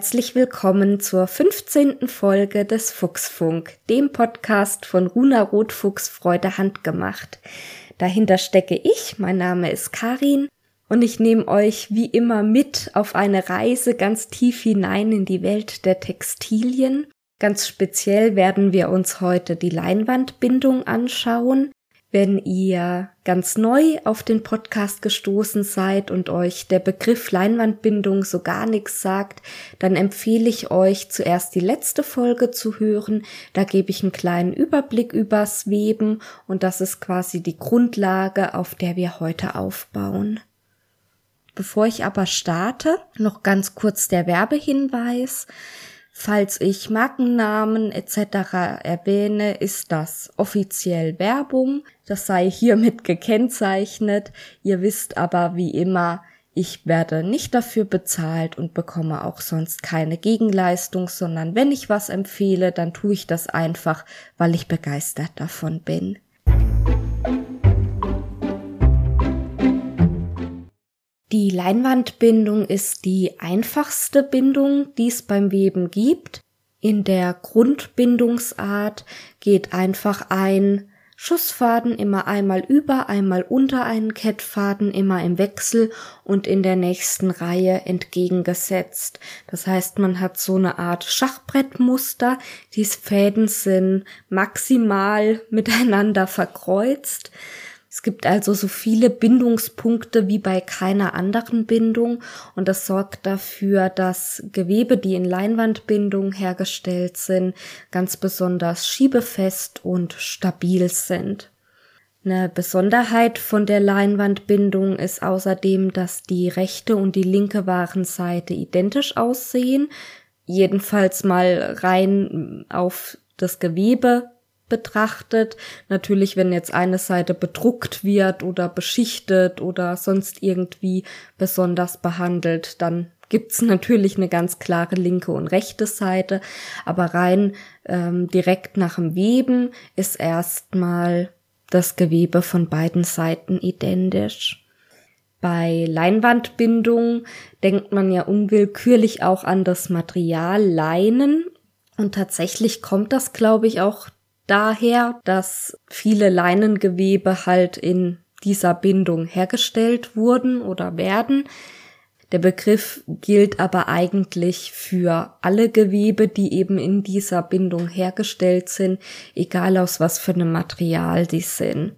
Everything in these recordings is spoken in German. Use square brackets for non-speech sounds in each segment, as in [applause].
herzlich willkommen zur 15. Folge des Fuchsfunk, dem Podcast von Runa Rotfuchs Freude handgemacht. Dahinter stecke ich, mein Name ist Karin und ich nehme euch wie immer mit auf eine Reise ganz tief hinein in die Welt der Textilien. Ganz speziell werden wir uns heute die Leinwandbindung anschauen, wenn ihr ganz neu auf den Podcast gestoßen seid und euch der Begriff Leinwandbindung so gar nichts sagt, dann empfehle ich euch zuerst die letzte Folge zu hören. Da gebe ich einen kleinen Überblick übers Weben und das ist quasi die Grundlage, auf der wir heute aufbauen. Bevor ich aber starte, noch ganz kurz der Werbehinweis. Falls ich Markennamen etc. erwähne, ist das offiziell Werbung. Das sei hiermit gekennzeichnet. Ihr wisst aber wie immer, ich werde nicht dafür bezahlt und bekomme auch sonst keine Gegenleistung, sondern wenn ich was empfehle, dann tue ich das einfach, weil ich begeistert davon bin. Die Leinwandbindung ist die einfachste Bindung, die es beim Weben gibt. In der Grundbindungsart geht einfach ein Schussfaden immer einmal über, einmal unter einen Kettfaden, immer im Wechsel und in der nächsten Reihe entgegengesetzt. Das heißt, man hat so eine Art Schachbrettmuster. Die Fäden sind maximal [laughs] miteinander verkreuzt. Es gibt also so viele Bindungspunkte wie bei keiner anderen Bindung und das sorgt dafür, dass Gewebe, die in Leinwandbindung hergestellt sind, ganz besonders schiebefest und stabil sind. Eine Besonderheit von der Leinwandbindung ist außerdem, dass die rechte und die linke Warenseite identisch aussehen, jedenfalls mal rein auf das Gewebe betrachtet. Natürlich, wenn jetzt eine Seite bedruckt wird oder beschichtet oder sonst irgendwie besonders behandelt, dann gibt's [laughs] natürlich eine ganz klare linke und rechte Seite, aber rein ähm, direkt nach dem Weben ist erstmal das Gewebe von beiden Seiten identisch. Bei Leinwandbindung denkt man ja unwillkürlich auch an das Material Leinen und tatsächlich kommt das, glaube ich, auch daher, dass viele Leinengewebe halt in dieser Bindung hergestellt wurden oder werden. Der Begriff gilt aber eigentlich für alle Gewebe, die eben in dieser Bindung hergestellt sind, egal aus was für einem Material die sind.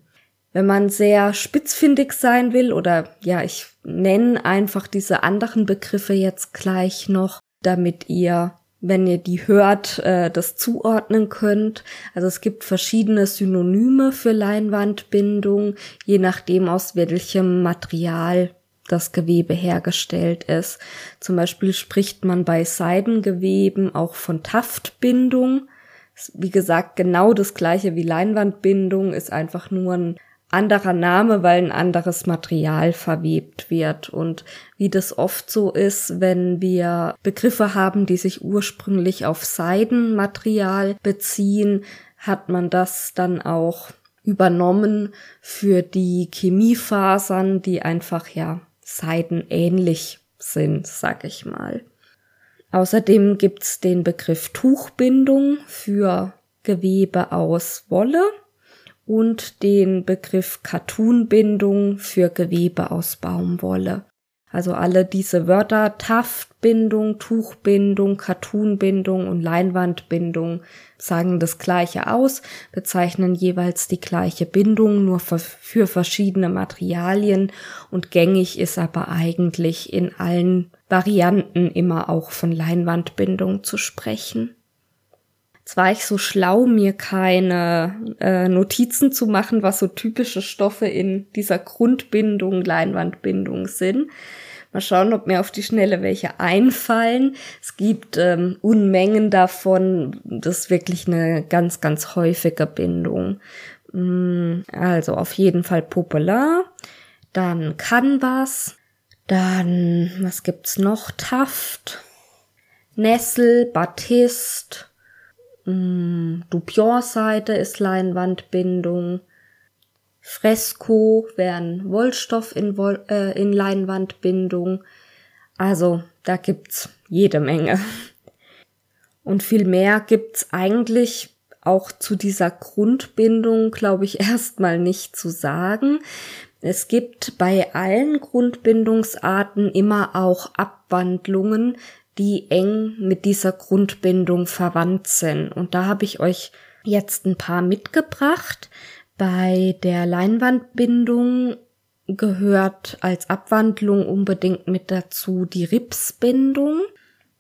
Wenn man sehr spitzfindig sein will oder ja, ich nenne einfach diese anderen Begriffe jetzt gleich noch, damit ihr wenn ihr die hört, äh, das zuordnen könnt. Also es gibt verschiedene Synonyme für Leinwandbindung, je nachdem aus welchem Material das Gewebe hergestellt ist. Zum Beispiel spricht man bei Seidengeweben auch von Taftbindung. Wie gesagt, genau das gleiche wie Leinwandbindung ist einfach nur ein anderer Name, weil ein anderes Material verwebt wird. Und wie das oft so ist, wenn wir Begriffe haben, die sich ursprünglich auf Seidenmaterial beziehen, hat man das dann auch übernommen für die Chemiefasern, die einfach ja seidenähnlich sind, sag ich mal. Außerdem gibt's den Begriff Tuchbindung für Gewebe aus Wolle und den Begriff Cartoonbindung für Gewebe aus Baumwolle. Also alle diese Wörter Taftbindung, Tuchbindung, Cartoonbindung und Leinwandbindung sagen das gleiche aus, bezeichnen jeweils die gleiche Bindung, nur für, für verschiedene Materialien und gängig ist aber eigentlich in allen Varianten immer auch von Leinwandbindung zu sprechen. Jetzt war ich so schlau, mir keine äh, Notizen zu machen, was so typische Stoffe in dieser Grundbindung, Leinwandbindung sind. Mal schauen, ob mir auf die Schnelle welche einfallen. Es gibt ähm, Unmengen davon. Das ist wirklich eine ganz, ganz häufige Bindung. Mm, also auf jeden Fall Popular. Dann Canvas. Dann, was gibt's noch? Taft. Nessel, Batist. Mm, Dupion-Seite ist Leinwandbindung. Fresco wären Wollstoff in, Woll, äh, in Leinwandbindung. Also da gibt's jede Menge. Und viel mehr gibt's eigentlich auch zu dieser Grundbindung, glaube ich, [laughs] erstmal nicht zu sagen. Es gibt bei allen Grundbindungsarten immer auch Abwandlungen, die eng mit dieser Grundbindung verwandt sind. Und da habe ich euch jetzt ein paar mitgebracht. Bei der Leinwandbindung gehört als Abwandlung unbedingt mit dazu die Ripsbindung.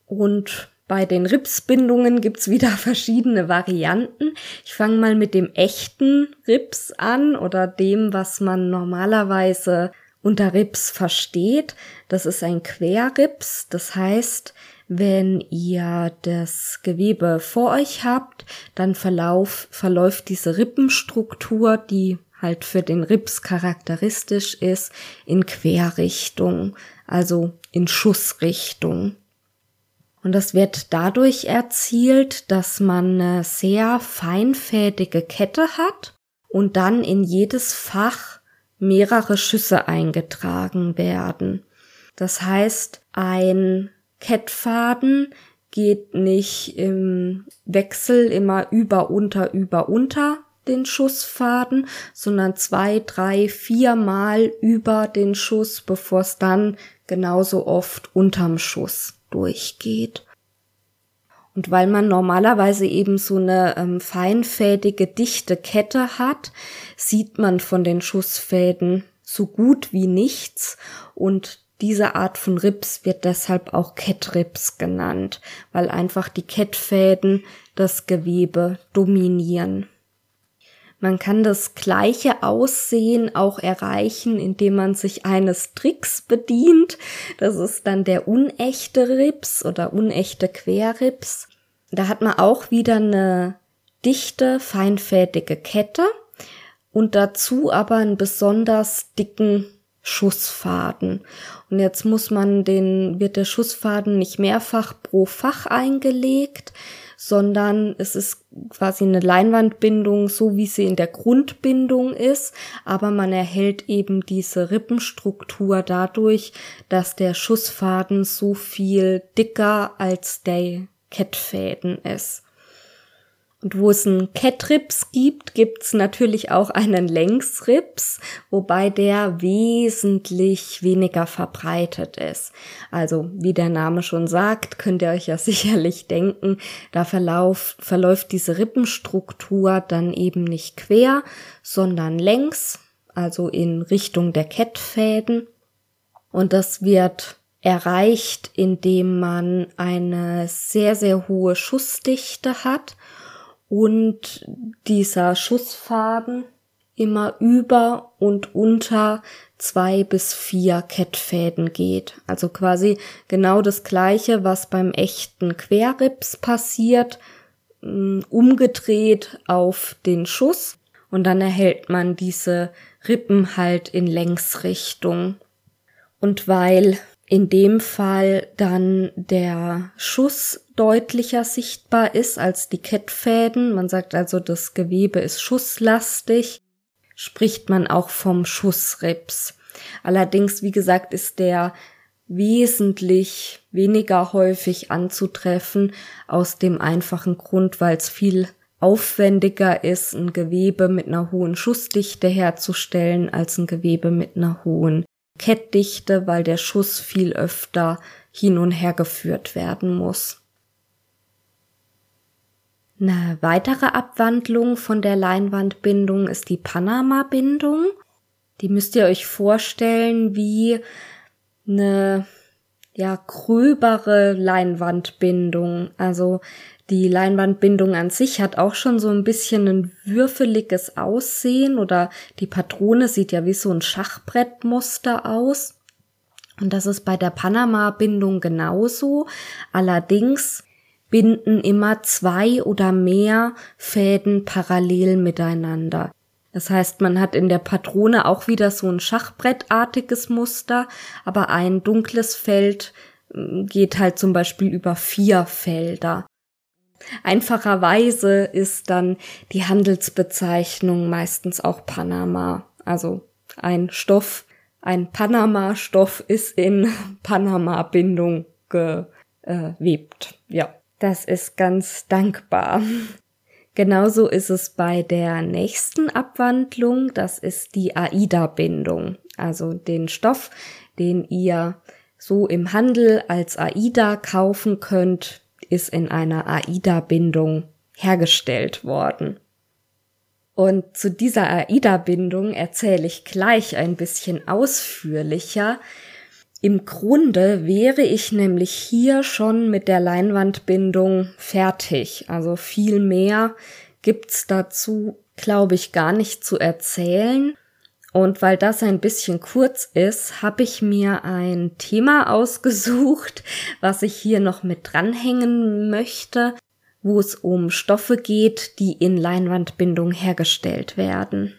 Und bei den Ripsbindungen gibt's wieder [laughs] verschiedene Varianten. Ich fange mal mit dem echten Rips an oder dem, was man normalerweise unter Rips versteht. Das ist ein Querrips. Das heißt, wenn ihr das Gewebe vor euch habt, dann verlauf, verläuft diese Rippenstruktur, die halt für den Rips charakteristisch ist, in Querrichtung, also in Schussrichtung. Und das wird dadurch erzielt, dass man eine sehr feinfädige Kette hat und dann in jedes Fach mehrere Schüsse eingetragen werden. Das heißt, ein Kettfaden geht nicht im Wechsel immer über, unter, über, unter den Schussfaden, sondern zwei, drei, viermal über den Schuss, bevor es dann genauso oft unterm Schuss durchgeht. Und weil man normalerweise eben so eine ähm, feinfädige, dichte Kette hat, sieht man von den Schussfäden so gut wie nichts und diese Art von Rips wird deshalb auch Kettrips genannt, weil einfach die Kettfäden das Gewebe dominieren. Man kann das gleiche Aussehen auch erreichen, indem man sich eines Tricks bedient. Das ist dann der unechte Rips oder unechte Querrips. Da hat man auch wieder eine dichte, feinfädige Kette und dazu aber einen besonders dicken Schussfaden. Und jetzt muss man den, wird der Schussfaden nicht mehrfach pro Fach eingelegt, sondern es ist quasi eine Leinwandbindung, so wie sie in der Grundbindung ist, aber man erhält eben diese Rippenstruktur dadurch, dass der Schussfaden so viel dicker als der Kettfäden ist. Und wo es einen Kettrips gibt, gibt's natürlich auch einen Längsrips, wobei der wesentlich weniger verbreitet ist. Also, wie der Name schon sagt, könnt ihr euch ja [laughs] sicherlich denken, da verlauf, verläuft diese Rippenstruktur dann eben nicht quer, sondern längs, also in Richtung der Kettfäden. Und das wird erreicht, indem man eine sehr, sehr hohe Schussdichte hat und dieser Schussfaden immer über und unter zwei bis vier Kettfäden geht. Also quasi genau das gleiche, was beim echten Querrips passiert, mm, umgedreht auf den Schuss und dann erhält man diese Rippen halt in Längsrichtung. Und weil in dem Fall dann der Schuss deutlicher sichtbar ist als die Kettfäden. Man sagt also, das Gewebe ist schusslastig, spricht man auch vom Schussrips. Allerdings, wie gesagt, ist der wesentlich weniger häufig anzutreffen aus dem einfachen Grund, weil es viel aufwendiger ist, ein Gewebe mit einer hohen Schussdichte herzustellen als ein Gewebe mit einer hohen Kettdichte, weil der Schuss viel öfter hin und her geführt werden muss. Eine weitere Abwandlung von der Leinwandbindung ist die Panama-Bindung. Die müsst ihr euch vorstellen wie eine ja gröbere Leinwandbindung. Also die Leinwandbindung an sich hat auch schon so ein bisschen ein würfeliges Aussehen oder die Patrone sieht ja wie so ein Schachbrettmuster aus. Und das ist bei der Panama-Bindung genauso. Allerdings binden immer zwei oder mehr Fäden parallel miteinander. Das heißt, man hat in der Patrone auch wieder so ein Schachbrettartiges Muster, aber ein dunkles Feld mm, geht halt zum Beispiel über vier Felder. Einfacherweise ist dann die Handelsbezeichnung meistens auch Panama. Also ein Stoff, ein Panama-Stoff ist in [laughs] Panama-Bindung äh, webt. Ja, das ist ganz dankbar. Genauso ist es bei der nächsten Abwandlung, das ist die AIDA-Bindung, also den Stoff, den ihr so im Handel als AIDA kaufen könnt, ist in einer AIDA-Bindung hergestellt worden. Und zu dieser AIDA-Bindung erzähle ich gleich ein bisschen ausführlicher. Im Grunde wäre ich nämlich hier schon mit der Leinwandbindung fertig. Also viel mehr gibt's dazu, glaube ich, gar nicht zu erzählen. Und weil das ein bisschen kurz ist, habe ich mir ein Thema ausgesucht, was ich hier noch mit dranhängen möchte, wo es um Stoffe geht, die in Leinwandbindung hergestellt werden.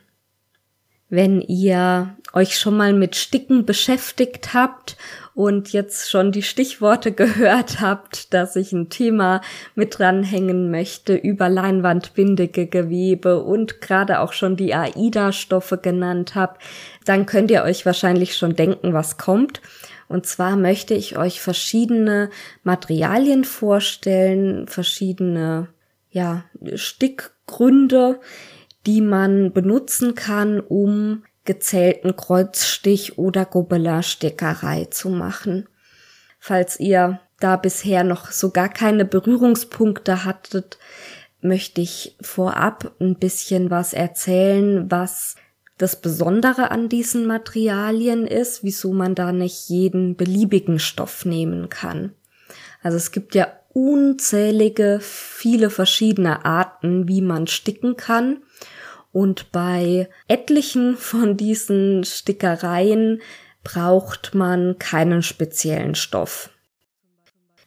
Wenn ihr euch schon mal mit Sticken beschäftigt habt und jetzt schon die Stichworte [laughs] gehört habt, dass ich ein Thema mit dranhängen möchte über leinwandbindige Gewebe und gerade auch schon die AIDA-Stoffe genannt habe, dann könnt ihr euch wahrscheinlich schon denken, was kommt. Und zwar möchte ich euch verschiedene Materialien vorstellen, verschiedene, ja, Stickgründe, die man benutzen kann, um gezählten Kreuzstich oder Gobelin-Stickerei zu machen. Falls ihr da bisher noch so gar keine Berührungspunkte hattet, möchte ich vorab ein bisschen was erzählen, was das Besondere an diesen Materialien ist, wieso man da nicht jeden beliebigen Stoff nehmen kann. Also es gibt ja unzählige, viele verschiedene Arten, wie man sticken kann. Und bei etlichen von diesen Stickereien braucht man keinen speziellen Stoff.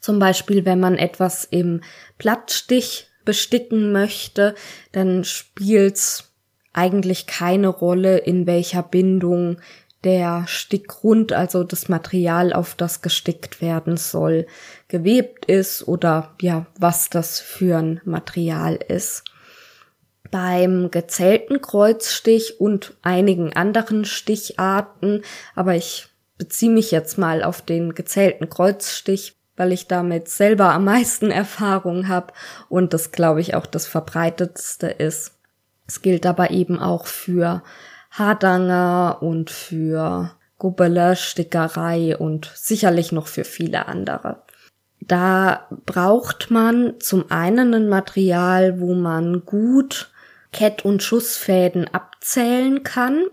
Zum Beispiel, wenn man etwas im Blattstich besticken möchte, dann spielt's eigentlich keine Rolle, in welcher Bindung der Stickgrund, also das Material, auf das gestickt werden soll, gewebt ist oder ja, was das für ein Material ist. Beim gezählten Kreuzstich und einigen anderen Sticharten, aber ich beziehe mich jetzt mal auf den gezählten Kreuzstich, weil ich damit selber am meisten [laughs] Erfahrung habe und das glaube ich auch das verbreitetste ist. Es gilt aber eben auch für Hardanger und für Gobele, Stickerei und sicherlich noch für viele andere. Da braucht man zum einen ein Material, wo man gut Kett- und Schussfäden abzählen kann,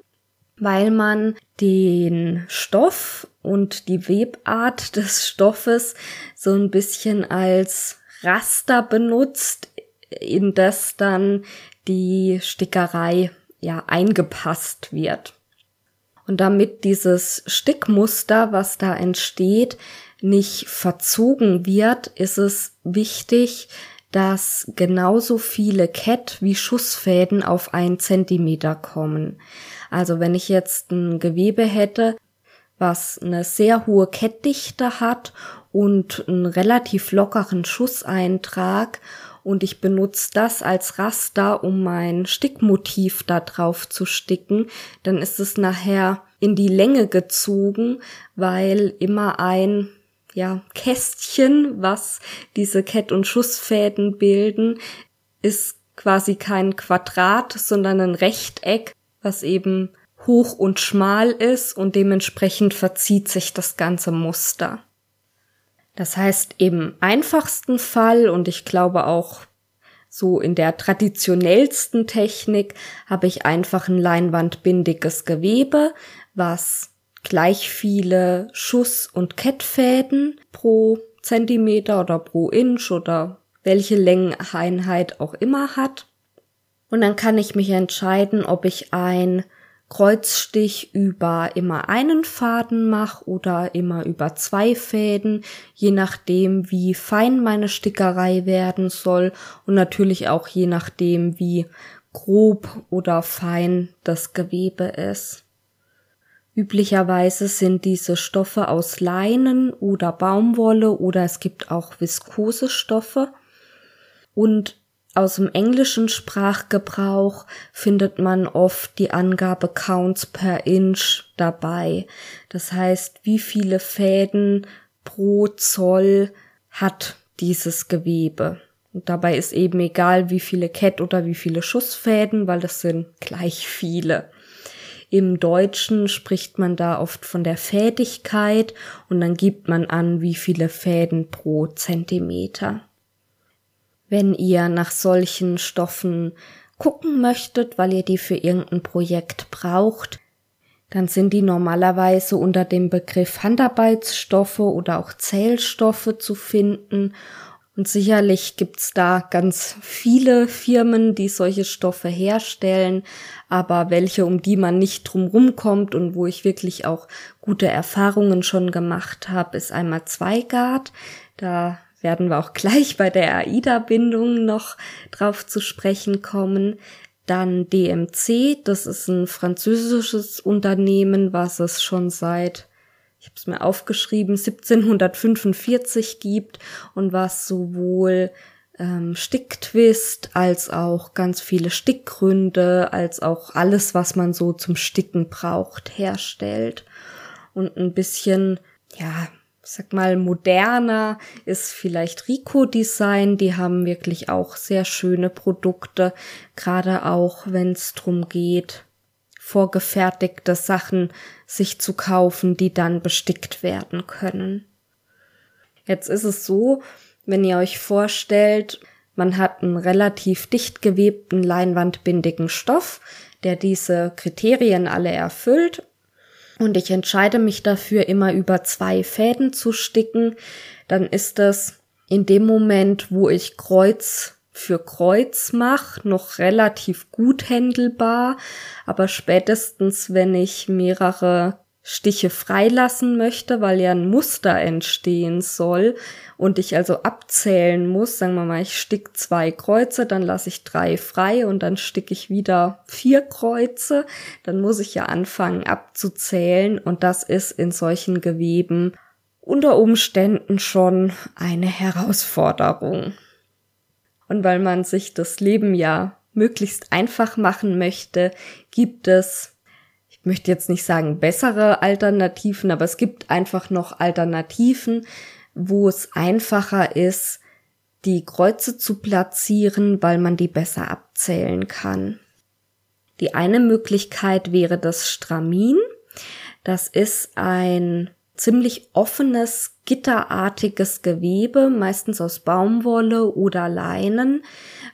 weil man den Stoff und die Webart des Stoffes so ein bisschen als Raster benutzt, in das dann die Stickerei ja eingepasst wird. Und damit dieses Stickmuster, was da entsteht, nicht verzogen wird, ist es wichtig, dass genauso viele Kett wie Schussfäden auf einen Zentimeter kommen. Also wenn ich jetzt ein Gewebe hätte, was eine sehr hohe Kettdichte hat und einen relativ lockeren Schusseintrag und ich benutze das als Raster, um mein Stickmotiv da drauf zu sticken, dann ist es nachher in die Länge gezogen, weil immer ein ja, Kästchen, was diese Kett- und Schussfäden bilden, ist quasi kein Quadrat, sondern ein Rechteck, was eben hoch und schmal ist und dementsprechend verzieht sich das ganze Muster. Das heißt, im einfachsten Fall und ich glaube auch so in der traditionellsten Technik habe ich einfach ein leinwandbindiges Gewebe, was gleich viele Schuss- und Kettfäden pro Zentimeter oder pro Inch oder welche Längeneinheit auch immer hat. Und dann kann ich mich entscheiden, ob ich ein Kreuzstich über immer einen Faden mache oder immer über zwei Fäden, je nachdem, wie fein meine Stickerei werden soll und natürlich auch je nachdem, wie grob oder fein das Gewebe ist. Üblicherweise sind diese Stoffe aus Leinen oder Baumwolle oder es gibt auch viskose Stoffe. Und aus dem englischen Sprachgebrauch findet man oft die Angabe Counts per Inch dabei. Das heißt, wie viele Fäden pro Zoll hat dieses Gewebe. Und dabei ist eben egal, wie viele Kett oder wie viele Schussfäden, weil das sind gleich viele. Im Deutschen spricht man da oft von der Fädigkeit und dann gibt man an, wie viele Fäden pro Zentimeter. Wenn ihr nach solchen Stoffen gucken möchtet, weil ihr die für irgendein Projekt braucht, dann sind die normalerweise unter dem Begriff Handarbeitsstoffe oder auch Zählstoffe zu finden und sicherlich gibt's da ganz viele Firmen, die solche Stoffe herstellen, aber welche, um die man nicht drumrum kommt und wo ich wirklich auch gute Erfahrungen schon gemacht habe, ist einmal Zweigart. Da werden wir auch [laughs] gleich bei der AIDA-Bindung noch drauf zu sprechen kommen. Dann DMC, das ist ein französisches Unternehmen, was es schon seit ich habe es mir aufgeschrieben, 1745 gibt und was sowohl ähm, Sticktwist als auch ganz viele Stickgründe, als auch alles, was man so zum Sticken braucht, herstellt. Und ein bisschen, ja, sag mal, moderner ist vielleicht Rico Design. Die haben wirklich auch sehr schöne Produkte, gerade auch wenn es drum geht, vorgefertigte Sachen sich zu kaufen, die dann bestickt werden können. Jetzt ist es so, wenn ihr euch vorstellt, man hat einen relativ dicht gewebten leinwandbindigen Stoff, der diese Kriterien alle erfüllt. Und ich entscheide mich dafür, immer über zwei Fäden zu sticken. Dann ist das in dem Moment, wo ich Kreuz für Kreuzmach noch relativ gut händelbar, aber spätestens, wenn ich mehrere Stiche freilassen möchte, weil ja ein Muster entstehen soll und ich also abzählen muss, sagen wir mal, ich stick zwei Kreuze, dann lasse ich drei frei und dann sticke ich wieder vier Kreuze, dann muss ich ja anfangen abzuzählen und das ist in solchen Geweben unter Umständen schon eine Herausforderung. Und weil man sich das Leben ja möglichst einfach machen möchte, gibt es, ich möchte jetzt nicht sagen bessere Alternativen, aber es gibt einfach noch Alternativen, wo es einfacher ist, die Kreuze zu platzieren, weil man die besser abzählen kann. Die eine Möglichkeit wäre das Stramin. Das ist ein ziemlich offenes, gitterartiges Gewebe, meistens aus Baumwolle oder Leinen,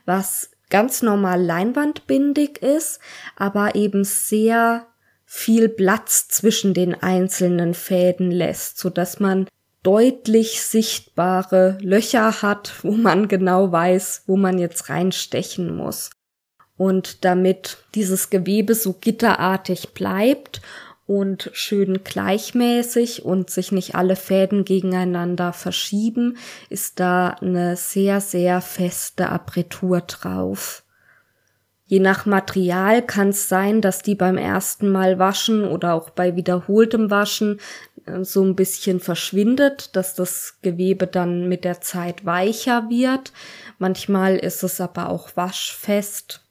was ganz normal leinwandbindig ist, aber eben sehr viel Platz zwischen den einzelnen Fäden lässt, so dass man deutlich sichtbare Löcher hat, [laughs] wo man genau weiß, wo man jetzt reinstechen muss. Und damit dieses Gewebe so gitterartig bleibt und schön gleichmäßig und sich nicht alle Fäden gegeneinander verschieben, ist da eine sehr, sehr feste Apretur drauf. Je nach Material kann es sein, dass die beim ersten Mal waschen oder auch bei wiederholtem Waschen äh, so ein bisschen verschwindet, dass das Gewebe dann mit der Zeit weicher wird. Manchmal ist es aber auch waschfest,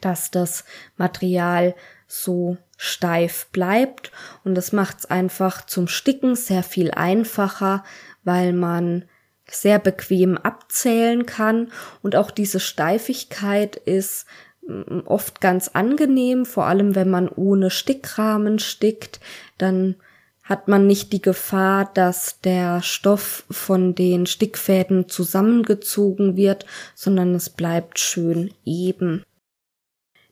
dass das Material so steif bleibt und das macht es einfach zum Sticken sehr viel einfacher, weil man sehr bequem abzählen kann und auch diese Steifigkeit ist mm, oft ganz angenehm, vor allem wenn man ohne Stickrahmen stickt, dann hat man nicht die Gefahr, dass der Stoff von den Stickfäden zusammengezogen wird, sondern es bleibt schön eben.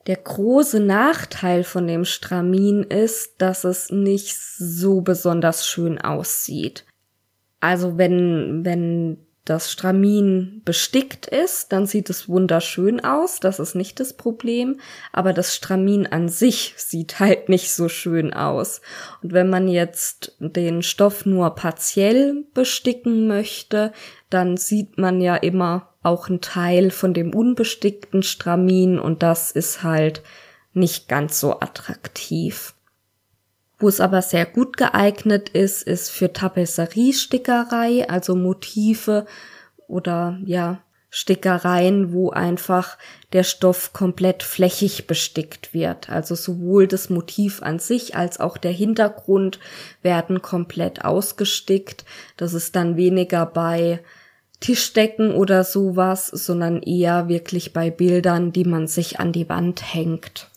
Der große Nachteil von dem Stramin ist, dass es nicht so besonders schön aussieht. Also wenn, wenn das Stramin bestickt ist, dann sieht es wunderschön aus, das ist nicht das Problem, aber das Stramin an sich sieht halt [laughs] nicht so schön aus. Und wenn man jetzt den Stoff nur partiell besticken möchte, dann sieht man ja immer auch ein Teil von dem unbestickten Stramin und das ist halt nicht ganz so attraktiv. Wo es aber sehr gut geeignet ist, ist für Tapezeriestickerei, also Motive oder ja, Stickereien, wo einfach der Stoff komplett flächig bestickt wird. Also sowohl das Motiv an sich als auch der Hintergrund werden komplett ausgestickt. Das ist dann weniger bei Tischdecken oder sowas, sondern eher wirklich bei Bildern, die man sich an die Wand hängt.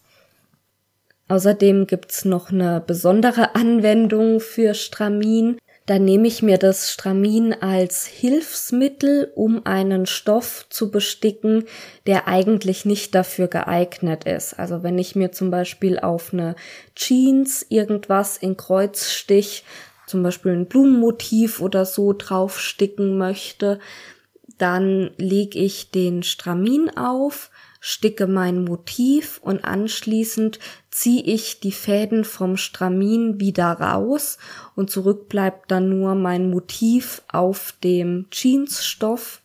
Außerdem gibt's noch eine besondere Anwendung für Stramin. Da nehme ich mir das Stramin als Hilfsmittel, um einen Stoff zu besticken, der eigentlich nicht dafür geeignet ist. Also wenn ich mir zum Beispiel auf eine Jeans irgendwas in Kreuzstich, zum Beispiel ein Blumenmotiv oder so draufsticken möchte, dann lege ich den Stramin auf, sticke mein Motiv und anschließend ziehe ich die Fäden vom Stramin wieder raus und zurück bleibt dann nur mein Motiv auf dem Jeansstoff.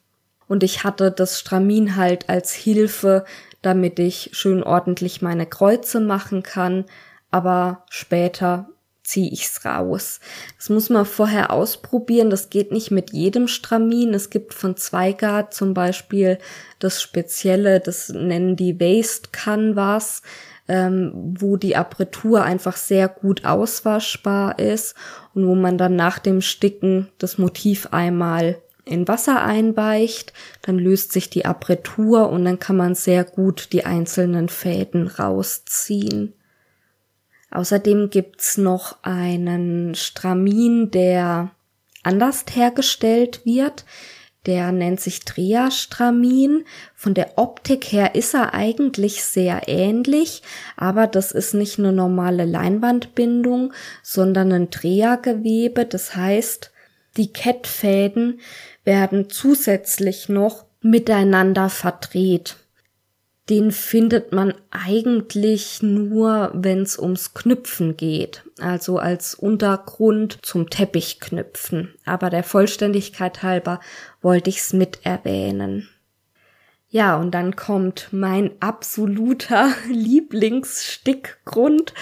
Und ich hatte das Stramin halt als Hilfe, damit ich schön ordentlich meine Kreuze machen kann, aber später ziehe ich's raus. Das muss man vorher ausprobieren. Das geht nicht mit jedem Stramin. Es gibt von Zweigart zum Beispiel das Spezielle, das nennen die Waste Canvas, ähm, wo die Apertur einfach sehr gut auswaschbar ist und wo man dann nach dem Sticken das Motiv einmal in Wasser einweicht, dann löst sich die Apertur und dann kann man sehr gut die einzelnen Fäden rausziehen. Außerdem gibt's noch einen Stramin, der anders hergestellt wird. Der nennt sich Dreherstramin. Von der Optik her ist er eigentlich sehr ähnlich, aber das ist nicht eine normale Leinwandbindung, sondern ein Drehergewebe. Das heißt, die Kettfäden werden zusätzlich noch miteinander verdreht den findet man eigentlich nur, wenn es ums Knüpfen geht, also als Untergrund zum Teppichknüpfen. Aber der Vollständigkeit halber wollte ich's mit erwähnen. Ja, und dann kommt mein absoluter [laughs] Lieblingsstickgrund,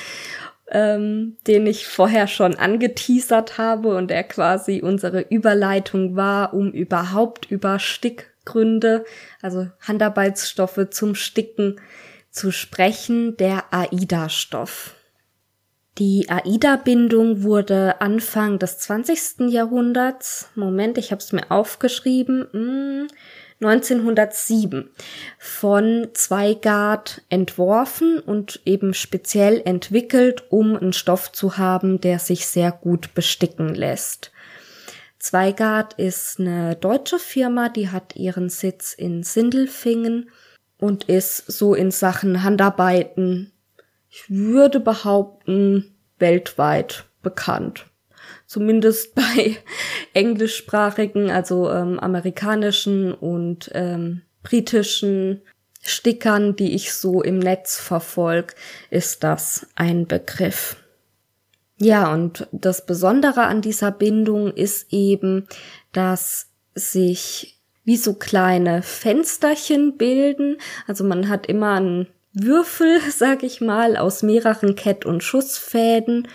ähm, den ich vorher schon angeteasert habe und der quasi unsere Überleitung war, um überhaupt über Stick Gründe, also Handarbeitsstoffe zum Sticken zu sprechen, der AIDA-Stoff. Die AIDA-Bindung wurde Anfang des 20. Jahrhunderts, Moment, ich habe es mir aufgeschrieben, 1907 hm, von Zweigart entworfen und eben speziell entwickelt, um einen Stoff zu haben, der sich sehr gut besticken lässt. Zweigart ist eine deutsche Firma, die hat ihren Sitz in Sindelfingen und ist so in Sachen Handarbeiten, ich würde behaupten, weltweit bekannt. Zumindest [laughs] bei englischsprachigen, also ähm, amerikanischen und ähm, britischen Stickern, die ich so im Netz verfolge, ist das ein Begriff. Ja, und das Besondere an dieser Bindung ist eben, dass sich wie so kleine Fensterchen bilden. Also man hat immer einen Würfel, [laughs] sag ich mal, aus mehreren Kett- und Schussfäden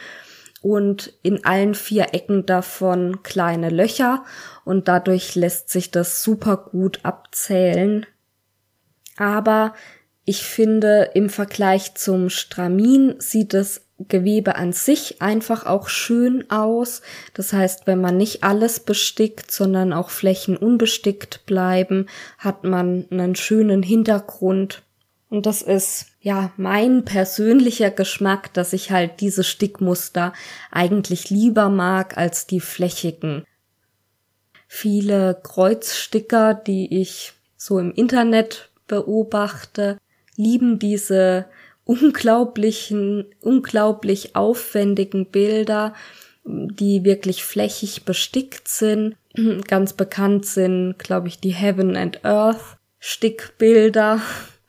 und in allen vier Ecken davon kleine Löcher und dadurch lässt sich das super gut abzählen. Aber ich finde, im Vergleich zum Stramin sieht es Gewebe an sich einfach auch schön aus. Das heißt, wenn man nicht alles bestickt, sondern auch Flächen unbestickt bleiben, hat man einen schönen Hintergrund. Und das ist ja mein persönlicher Geschmack, dass ich halt diese Stickmuster eigentlich lieber mag als die flächigen. Viele Kreuzsticker, die ich so im Internet beobachte, lieben diese unglaublichen, unglaublich aufwendigen Bilder, die wirklich flächig bestickt sind. [clears throat] Ganz bekannt sind, glaube ich, die Heaven and Earth Stickbilder,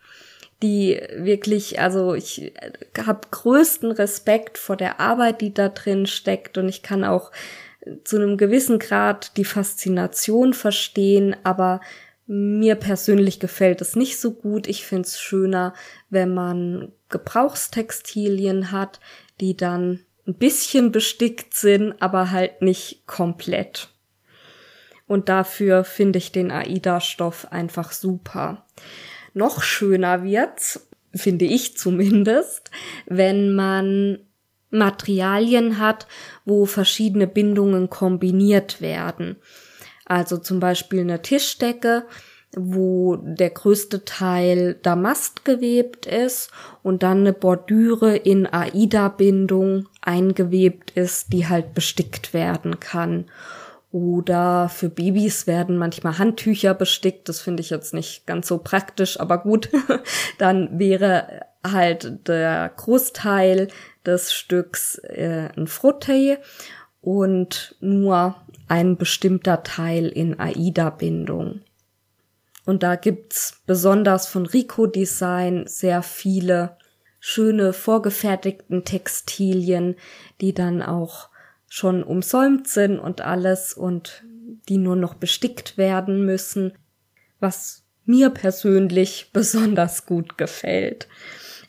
[laughs] die wirklich, also ich habe größten Respekt vor der Arbeit, die da drin steckt und ich kann auch zu einem gewissen Grad die Faszination verstehen, aber mir persönlich gefällt es nicht so gut. Ich finde es schöner, wenn man Gebrauchstextilien hat, die dann ein bisschen bestickt sind, aber halt nicht komplett. Und dafür finde ich den AIDA-Stoff einfach super. Noch schöner wird's, finde ich zumindest, wenn man Materialien hat, wo verschiedene Bindungen kombiniert werden. Also zum Beispiel eine Tischdecke, wo der größte Teil Damast gewebt ist und dann eine Bordüre in Aida-Bindung eingewebt ist, die halt bestickt werden kann. Oder für Babys werden manchmal Handtücher bestickt. Das finde ich jetzt nicht ganz so praktisch, aber gut. [laughs] dann wäre halt der Großteil des Stücks äh, ein Frotté und nur ein bestimmter Teil in AIDA-Bindung. Und da gibt's besonders von Rico Design sehr viele schöne vorgefertigten Textilien, die dann auch schon umsäumt sind und alles und die nur noch bestickt werden müssen, was mir persönlich [laughs] besonders gut gefällt.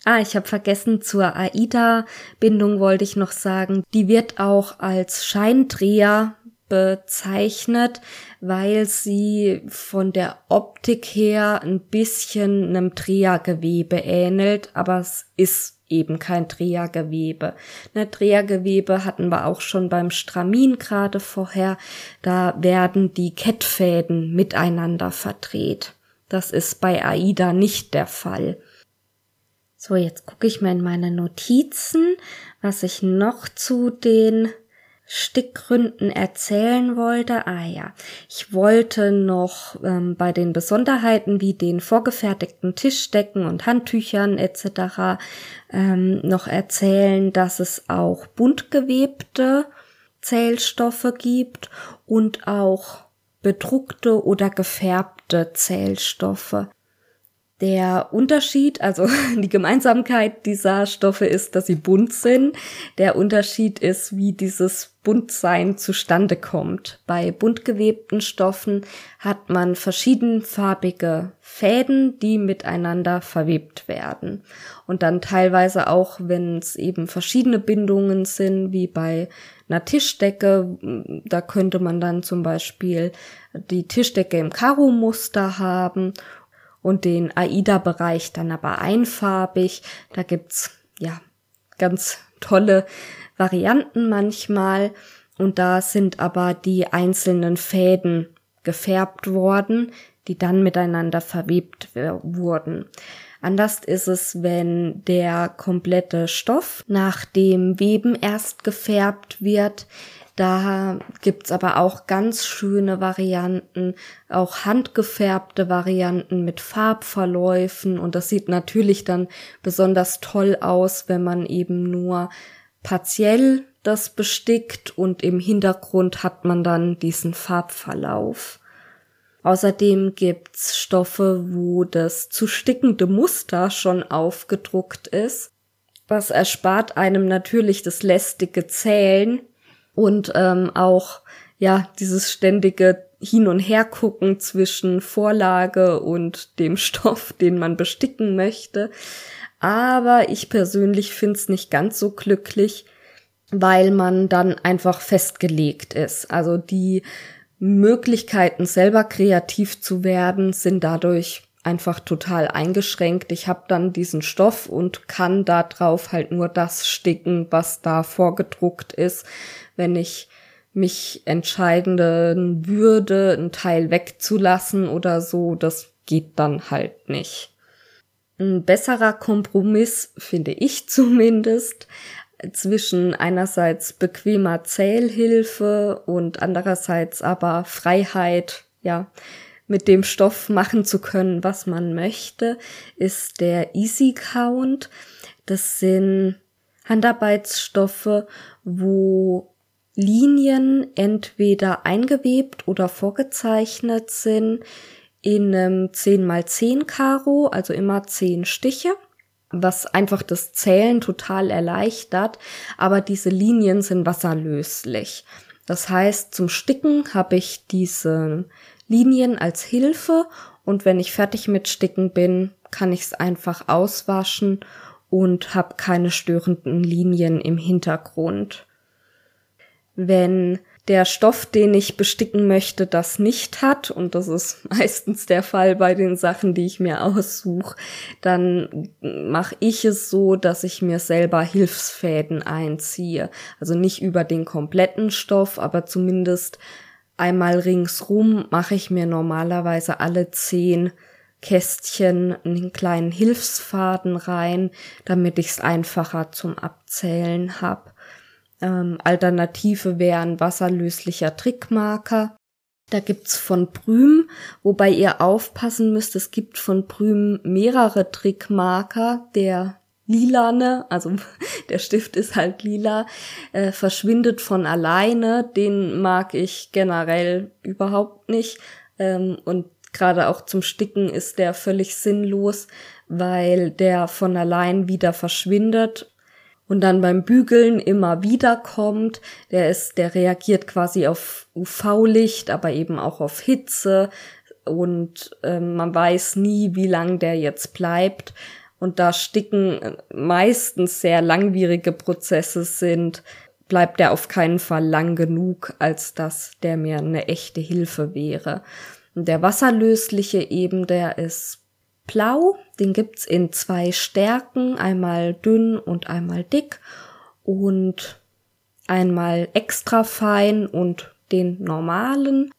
Ah, ich habe vergessen, zur AIDA-Bindung wollte ich noch sagen, die wird auch als Scheindreher bezeichnet, weil sie von der Optik her ein bisschen einem Drehergewebe ähnelt, aber es ist eben kein Drehergewebe. Ne, Drehergewebe hatten wir auch schon beim Stramin gerade vorher. Da werden die Kettfäden miteinander verdreht. Das ist bei AIDA nicht der Fall. So, jetzt gucke ich mal in meine Notizen, was ich noch zu den Stickgründen erzählen wollte. Ah ja, ich wollte noch ähm, bei den Besonderheiten wie den vorgefertigten Tischdecken und Handtüchern etc. Ähm, noch erzählen, dass es auch bunt gewebte Zählstoffe gibt und auch bedruckte oder gefärbte Zählstoffe. Der Unterschied, also [laughs] die Gemeinsamkeit dieser Stoffe ist, dass sie bunt sind. Der Unterschied ist, wie dieses Buntsein zustande kommt. Bei bunt gewebten Stoffen hat man verschiedenfarbige Fäden, die miteinander verwebt werden. Und dann teilweise auch, wenn es eben verschiedene Bindungen sind, wie bei einer Tischdecke, da könnte man dann zum Beispiel die Tischdecke im Karo-Muster haben und den AIDA-Bereich dann aber einfarbig. Da gibt's ja ganz tolle Varianten manchmal und da sind aber die einzelnen Fäden gefärbt worden, die dann miteinander verwebt wurden. Anders ist es, wenn der komplette Stoff nach dem Weben erst gefärbt wird. Da gibt's aber auch ganz schöne Varianten, auch handgefärbte Varianten mit Farbverläufen und das sieht natürlich dann besonders toll aus, wenn man eben nur partiell das bestickt und im Hintergrund hat man dann diesen Farbverlauf. Außerdem gibt's Stoffe, wo das zu stickende Muster schon aufgedruckt ist. Was erspart einem natürlich das lästige Zählen und ähm, auch ja dieses ständige hin und her gucken zwischen Vorlage und dem [laughs] Stoff, den man besticken möchte. Aber ich persönlich finde es nicht ganz so glücklich, weil man dann einfach festgelegt ist. Also die Möglichkeiten selber kreativ zu werden sind dadurch einfach total eingeschränkt. Ich habe dann diesen Stoff und kann da drauf halt nur das sticken, was da vorgedruckt ist wenn ich mich entscheiden würde, einen Teil wegzulassen oder so, das geht dann halt nicht. Ein besserer Kompromiss, finde ich [laughs] zumindest, zwischen einerseits bequemer Zählhilfe und andererseits aber Freiheit, ja, mit dem Stoff machen zu können, was man möchte, ist der Easy Count. Das sind Handarbeitsstoffe, wo Linien entweder eingewebt oder vorgezeichnet sind in einem 10 mal 10 Karo, also immer 10 Stiche, was einfach das Zählen total erleichtert, aber diese Linien sind wasserlöslich. Das heißt, zum Sticken habe ich diese Linien als Hilfe und wenn ich fertig mit Sticken bin, kann ich es einfach auswaschen und habe keine störenden Linien im Hintergrund wenn der Stoff, den ich besticken möchte, das nicht hat, und das ist [laughs] meistens der Fall bei den Sachen, die ich mir aussuche, dann mache ich es so, dass ich mir selber Hilfsfäden einziehe. Also nicht über den kompletten Stoff, aber zumindest einmal ringsrum mache ich mir normalerweise alle zehn Kästchen einen kleinen Hilfsfaden rein, damit ich es einfacher zum Abzählen habe. Ähm, Alternative wären wasserlöslicher Trickmarker. Da gibt's von Prüm, wobei ihr aufpassen müsst, es gibt von Prüm mehrere Trickmarker. Der lilane, also [laughs] der Stift ist halt lila, äh, verschwindet von alleine. Den mag ich generell überhaupt nicht. Ähm, und gerade auch zum Sticken ist der völlig sinnlos, weil der von allein wieder verschwindet und dann beim Bügeln immer wieder kommt. Der ist, der reagiert quasi auf UV-Licht, aber eben auch auf Hitze und äh, man weiß nie, wie lang der jetzt bleibt. Und da Sticken äh, meistens sehr langwierige Prozesse sind, bleibt der auf keinen Fall lang genug, als dass der mir eine echte Hilfe wäre. Und der wasserlösliche eben, der ist blau. Den gibt's in zwei Stärken, einmal dünn und einmal dick und einmal extra fein und den normalen.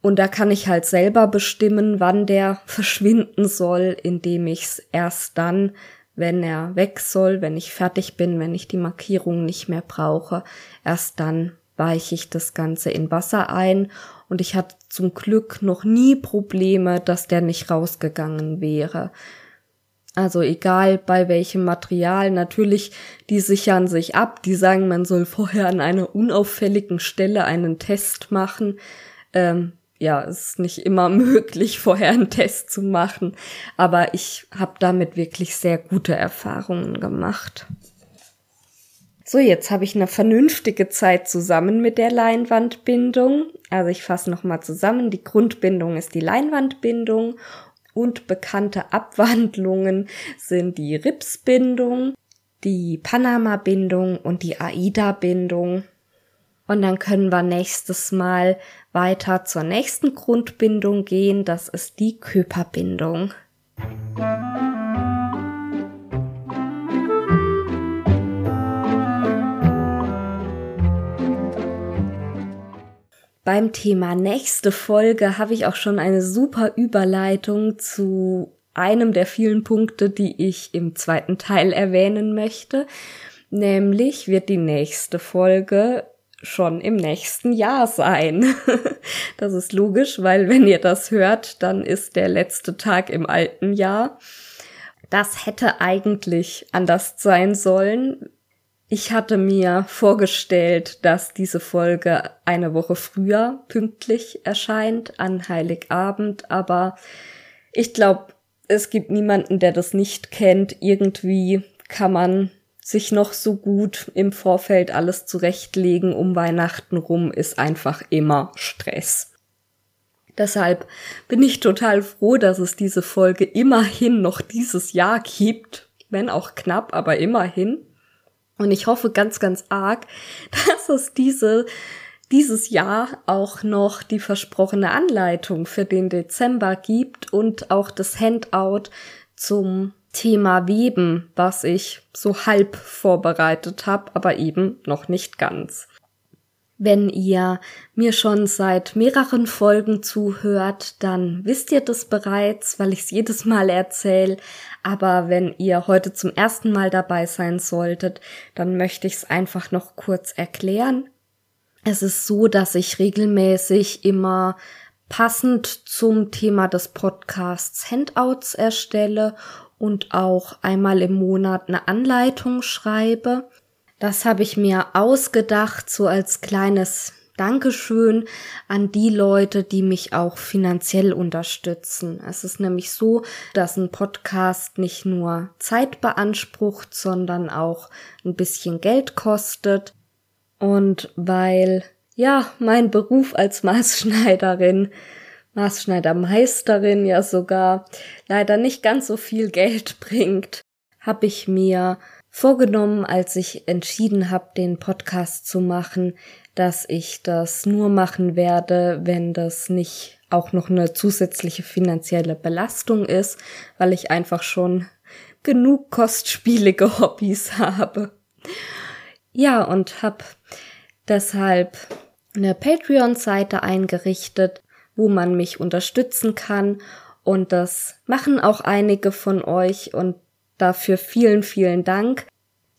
Und da kann ich halt selber bestimmen, wann der [laughs] verschwinden soll, indem ich's erst dann, wenn er weg soll, wenn ich fertig bin, wenn ich die Markierung nicht mehr brauche, erst dann weiche ich das Ganze in Wasser ein und ich hatte zum Glück noch nie Probleme, dass der nicht rausgegangen wäre. Also egal bei welchem Material, natürlich, die sichern sich ab, die sagen, man soll vorher an einer unauffälligen Stelle einen Test machen. Ähm, ja, es ist nicht immer [laughs] möglich, vorher einen Test zu machen, aber ich habe damit wirklich sehr gute Erfahrungen gemacht. So, jetzt habe ich eine vernünftige Zeit zusammen mit der Leinwandbindung. Also ich fasse nochmal zusammen. Die Grundbindung ist die Leinwandbindung und bekannte Abwandlungen sind die Ripsbindung, die Panama-Bindung und die AIDA-Bindung. Und dann können wir nächstes Mal weiter zur nächsten Grundbindung gehen. Das ist die Körperbindung. Beim Thema nächste Folge habe ich auch schon eine super Überleitung zu einem der vielen Punkte, die ich im zweiten Teil erwähnen möchte. Nämlich wird die nächste Folge schon im nächsten Jahr sein. [laughs] das ist logisch, weil wenn ihr das hört, dann ist der letzte Tag im alten Jahr. Das hätte eigentlich anders sein sollen. Ich hatte mir vorgestellt, dass diese Folge eine Woche früher pünktlich erscheint an Heiligabend, aber ich glaube, es gibt niemanden, der das nicht kennt. Irgendwie kann man sich noch so gut im Vorfeld alles zurechtlegen. Um Weihnachten rum ist einfach immer Stress. Deshalb bin ich total froh, dass es diese Folge immerhin noch dieses Jahr gibt. Wenn auch knapp, aber immerhin. Und ich hoffe ganz, ganz arg, [laughs] dass es diese, dieses Jahr auch noch die versprochene Anleitung für den Dezember gibt und auch das Handout zum Thema Weben, was ich so halb vorbereitet habe, aber eben noch nicht ganz. Wenn ihr mir schon seit mehreren Folgen zuhört, dann wisst ihr das bereits, weil ich es jedes Mal erzähle. Aber wenn ihr heute zum ersten Mal dabei sein solltet, dann möchte ich es einfach noch kurz erklären. Es ist so, dass ich regelmäßig immer passend zum Thema des Podcasts Handouts erstelle und auch einmal im Monat eine Anleitung schreibe. Das habe ich mir ausgedacht, so als kleines Dankeschön an die Leute, die mich auch finanziell unterstützen. Es ist nämlich so, dass ein Podcast nicht nur Zeit beansprucht, sondern auch ein bisschen Geld kostet. Und weil, ja, mein Beruf als [laughs] Maßschneiderin, Maßschneidermeisterin ja sogar leider nicht ganz so viel Geld bringt, habe ich mir vorgenommen, als ich entschieden habe, den Podcast zu machen, dass ich das nur machen werde, wenn das nicht auch noch eine zusätzliche finanzielle Belastung ist, weil ich einfach schon genug kostspielige [laughs] Hobbys habe. Ja, und habe deshalb eine Patreon-Seite eingerichtet, wo man mich unterstützen kann. Und das machen auch einige von euch und dafür vielen, vielen Dank.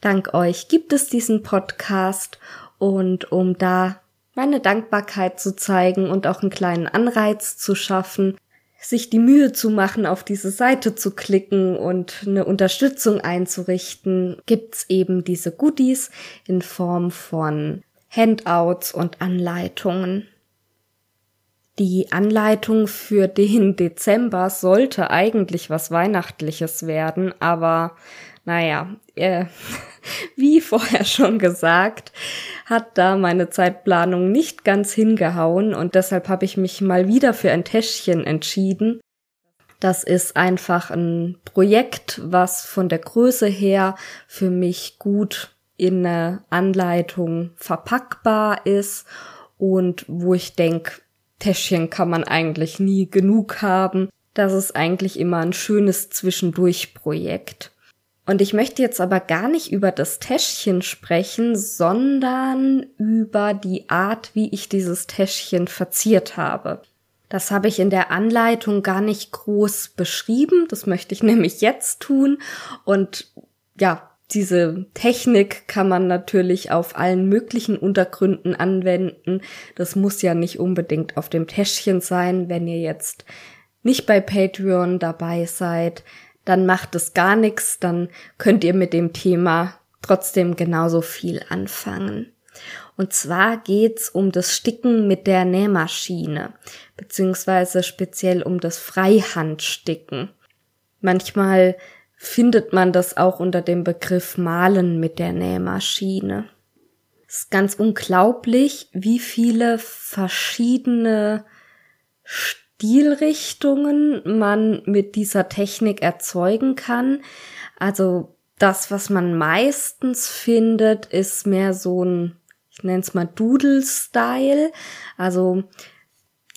Dank euch gibt es diesen Podcast und um da meine Dankbarkeit zu zeigen und auch einen kleinen Anreiz zu schaffen, sich die Mühe zu machen, auf diese Seite zu klicken und eine Unterstützung einzurichten, gibt's eben diese Goodies in Form von Handouts und Anleitungen. Die Anleitung für den [laughs] Dezember sollte eigentlich was Weihnachtliches werden, aber naja, äh, [laughs] wie vorher schon gesagt, hat da meine Zeitplanung nicht ganz hingehauen und deshalb habe ich mich mal wieder für ein Täschchen entschieden. Das ist einfach ein Projekt, was von der Größe her für mich gut in eine Anleitung verpackbar ist und wo ich denke, Täschchen kann man eigentlich nie genug haben. Das ist eigentlich immer ein schönes Zwischendurchprojekt. Und ich möchte jetzt aber gar nicht über das Täschchen sprechen, sondern über die Art, wie ich dieses Täschchen verziert habe. Das habe ich in der Anleitung gar nicht groß beschrieben. Das möchte ich [laughs] nämlich jetzt tun. Und ja, diese Technik kann man natürlich auf allen möglichen Untergründen anwenden. Das muss ja nicht unbedingt auf dem Täschchen sein. Wenn ihr jetzt nicht bei Patreon dabei seid, dann macht es gar nichts, dann könnt ihr mit dem Thema trotzdem genauso viel anfangen. Und zwar geht's um das Sticken mit der Nähmaschine, beziehungsweise speziell um das Freihandsticken. Manchmal findet man das auch unter dem Begriff Malen mit der Nähmaschine. Es ist ganz unglaublich, wie viele verschiedene Stilrichtungen man mit dieser Technik erzeugen kann. Also das, was man meistens findet, ist mehr so ein, ich nenne es mal Doodle-Style. Also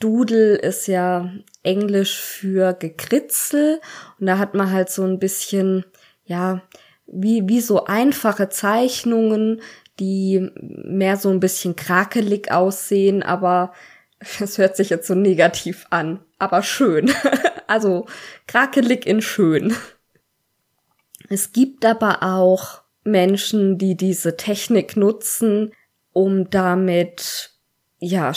Doodle ist ja Englisch für Gekritzel und da hat man halt so ein bisschen, ja, wie, wie so einfache Zeichnungen, die mehr so ein bisschen krakelig aussehen, aber [laughs] das hört sich jetzt so negativ an, aber schön. [laughs] also krakelig in schön. Es gibt aber auch Menschen, die diese Technik nutzen, um damit ja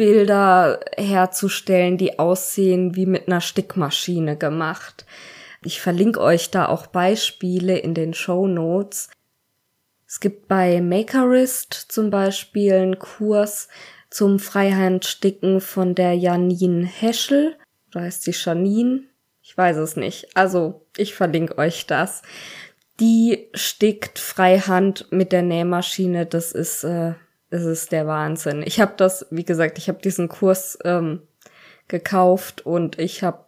Stickbilder herzustellen, die aussehen wie mit einer Stickmaschine gemacht. Ich verlinke euch da auch Beispiele in den Show Notes. Es gibt bei Makerist zum Beispiel einen Kurs, zum Freihandsticken von der Janine Heschel. Oder heißt sie Janine? Ich weiß es nicht. Also, ich verlinke euch das. Die stickt Freihand mit der Nähmaschine. Das ist, äh, das ist der Wahnsinn. Ich habe das, wie gesagt, ich habe diesen Kurs ähm, gekauft und ich habe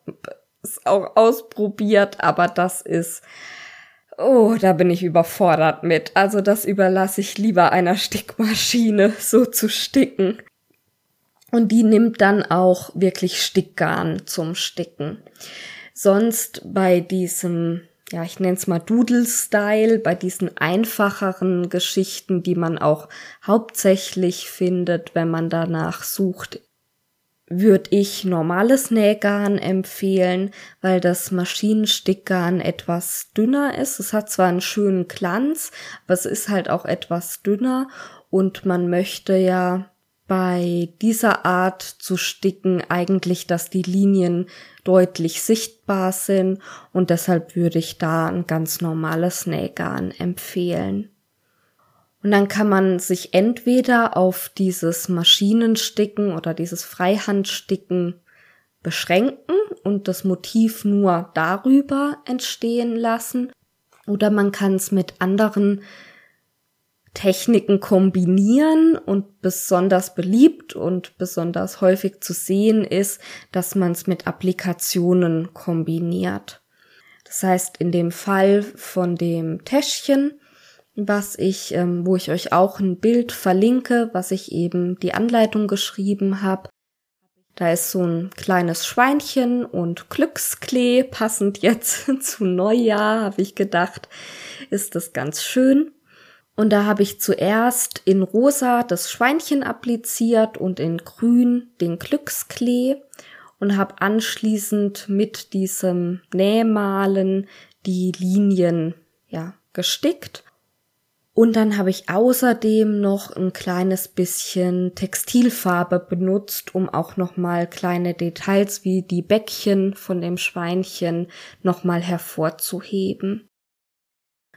es auch ausprobiert, aber das ist Oh, da bin ich überfordert mit. Also das überlasse ich lieber einer [laughs] Stickmaschine, so zu sticken. Und die nimmt dann auch wirklich Stickgarn zum Sticken. Sonst bei diesem, ja, ich nenne es mal Doodle-Style, bei diesen einfacheren Geschichten, die man auch hauptsächlich findet, wenn man danach sucht, würde ich normales Nähgarn empfehlen, weil das Maschinenstickgarn etwas dünner ist. Es hat zwar einen schönen Glanz, aber es ist halt auch etwas dünner und man möchte ja bei dieser Art zu sticken eigentlich, dass die Linien deutlich sichtbar sind und deshalb würde ich da ein ganz normales Nähgarn empfehlen. Und dann kann man sich entweder auf dieses Maschinensticken oder dieses Freihandsticken beschränken und das Motiv nur darüber entstehen lassen, oder man kann es mit anderen Techniken kombinieren und besonders beliebt und besonders häufig zu sehen ist, dass man es mit Applikationen kombiniert. Das heißt, in dem Fall von dem Täschchen, was ich, ähm, wo ich euch auch ein Bild verlinke, was ich eben die Anleitung geschrieben habe, da ist so ein kleines Schweinchen und Glücksklee, passend jetzt [laughs] zu Neujahr, habe ich gedacht, ist das ganz schön. Und da habe ich zuerst in rosa das Schweinchen appliziert und in grün den Glücksklee und habe anschließend mit diesem Nähmalen die Linien ja gestickt und dann habe ich außerdem noch ein kleines bisschen Textilfarbe benutzt, um auch noch mal kleine Details wie die Bäckchen von dem Schweinchen noch mal hervorzuheben.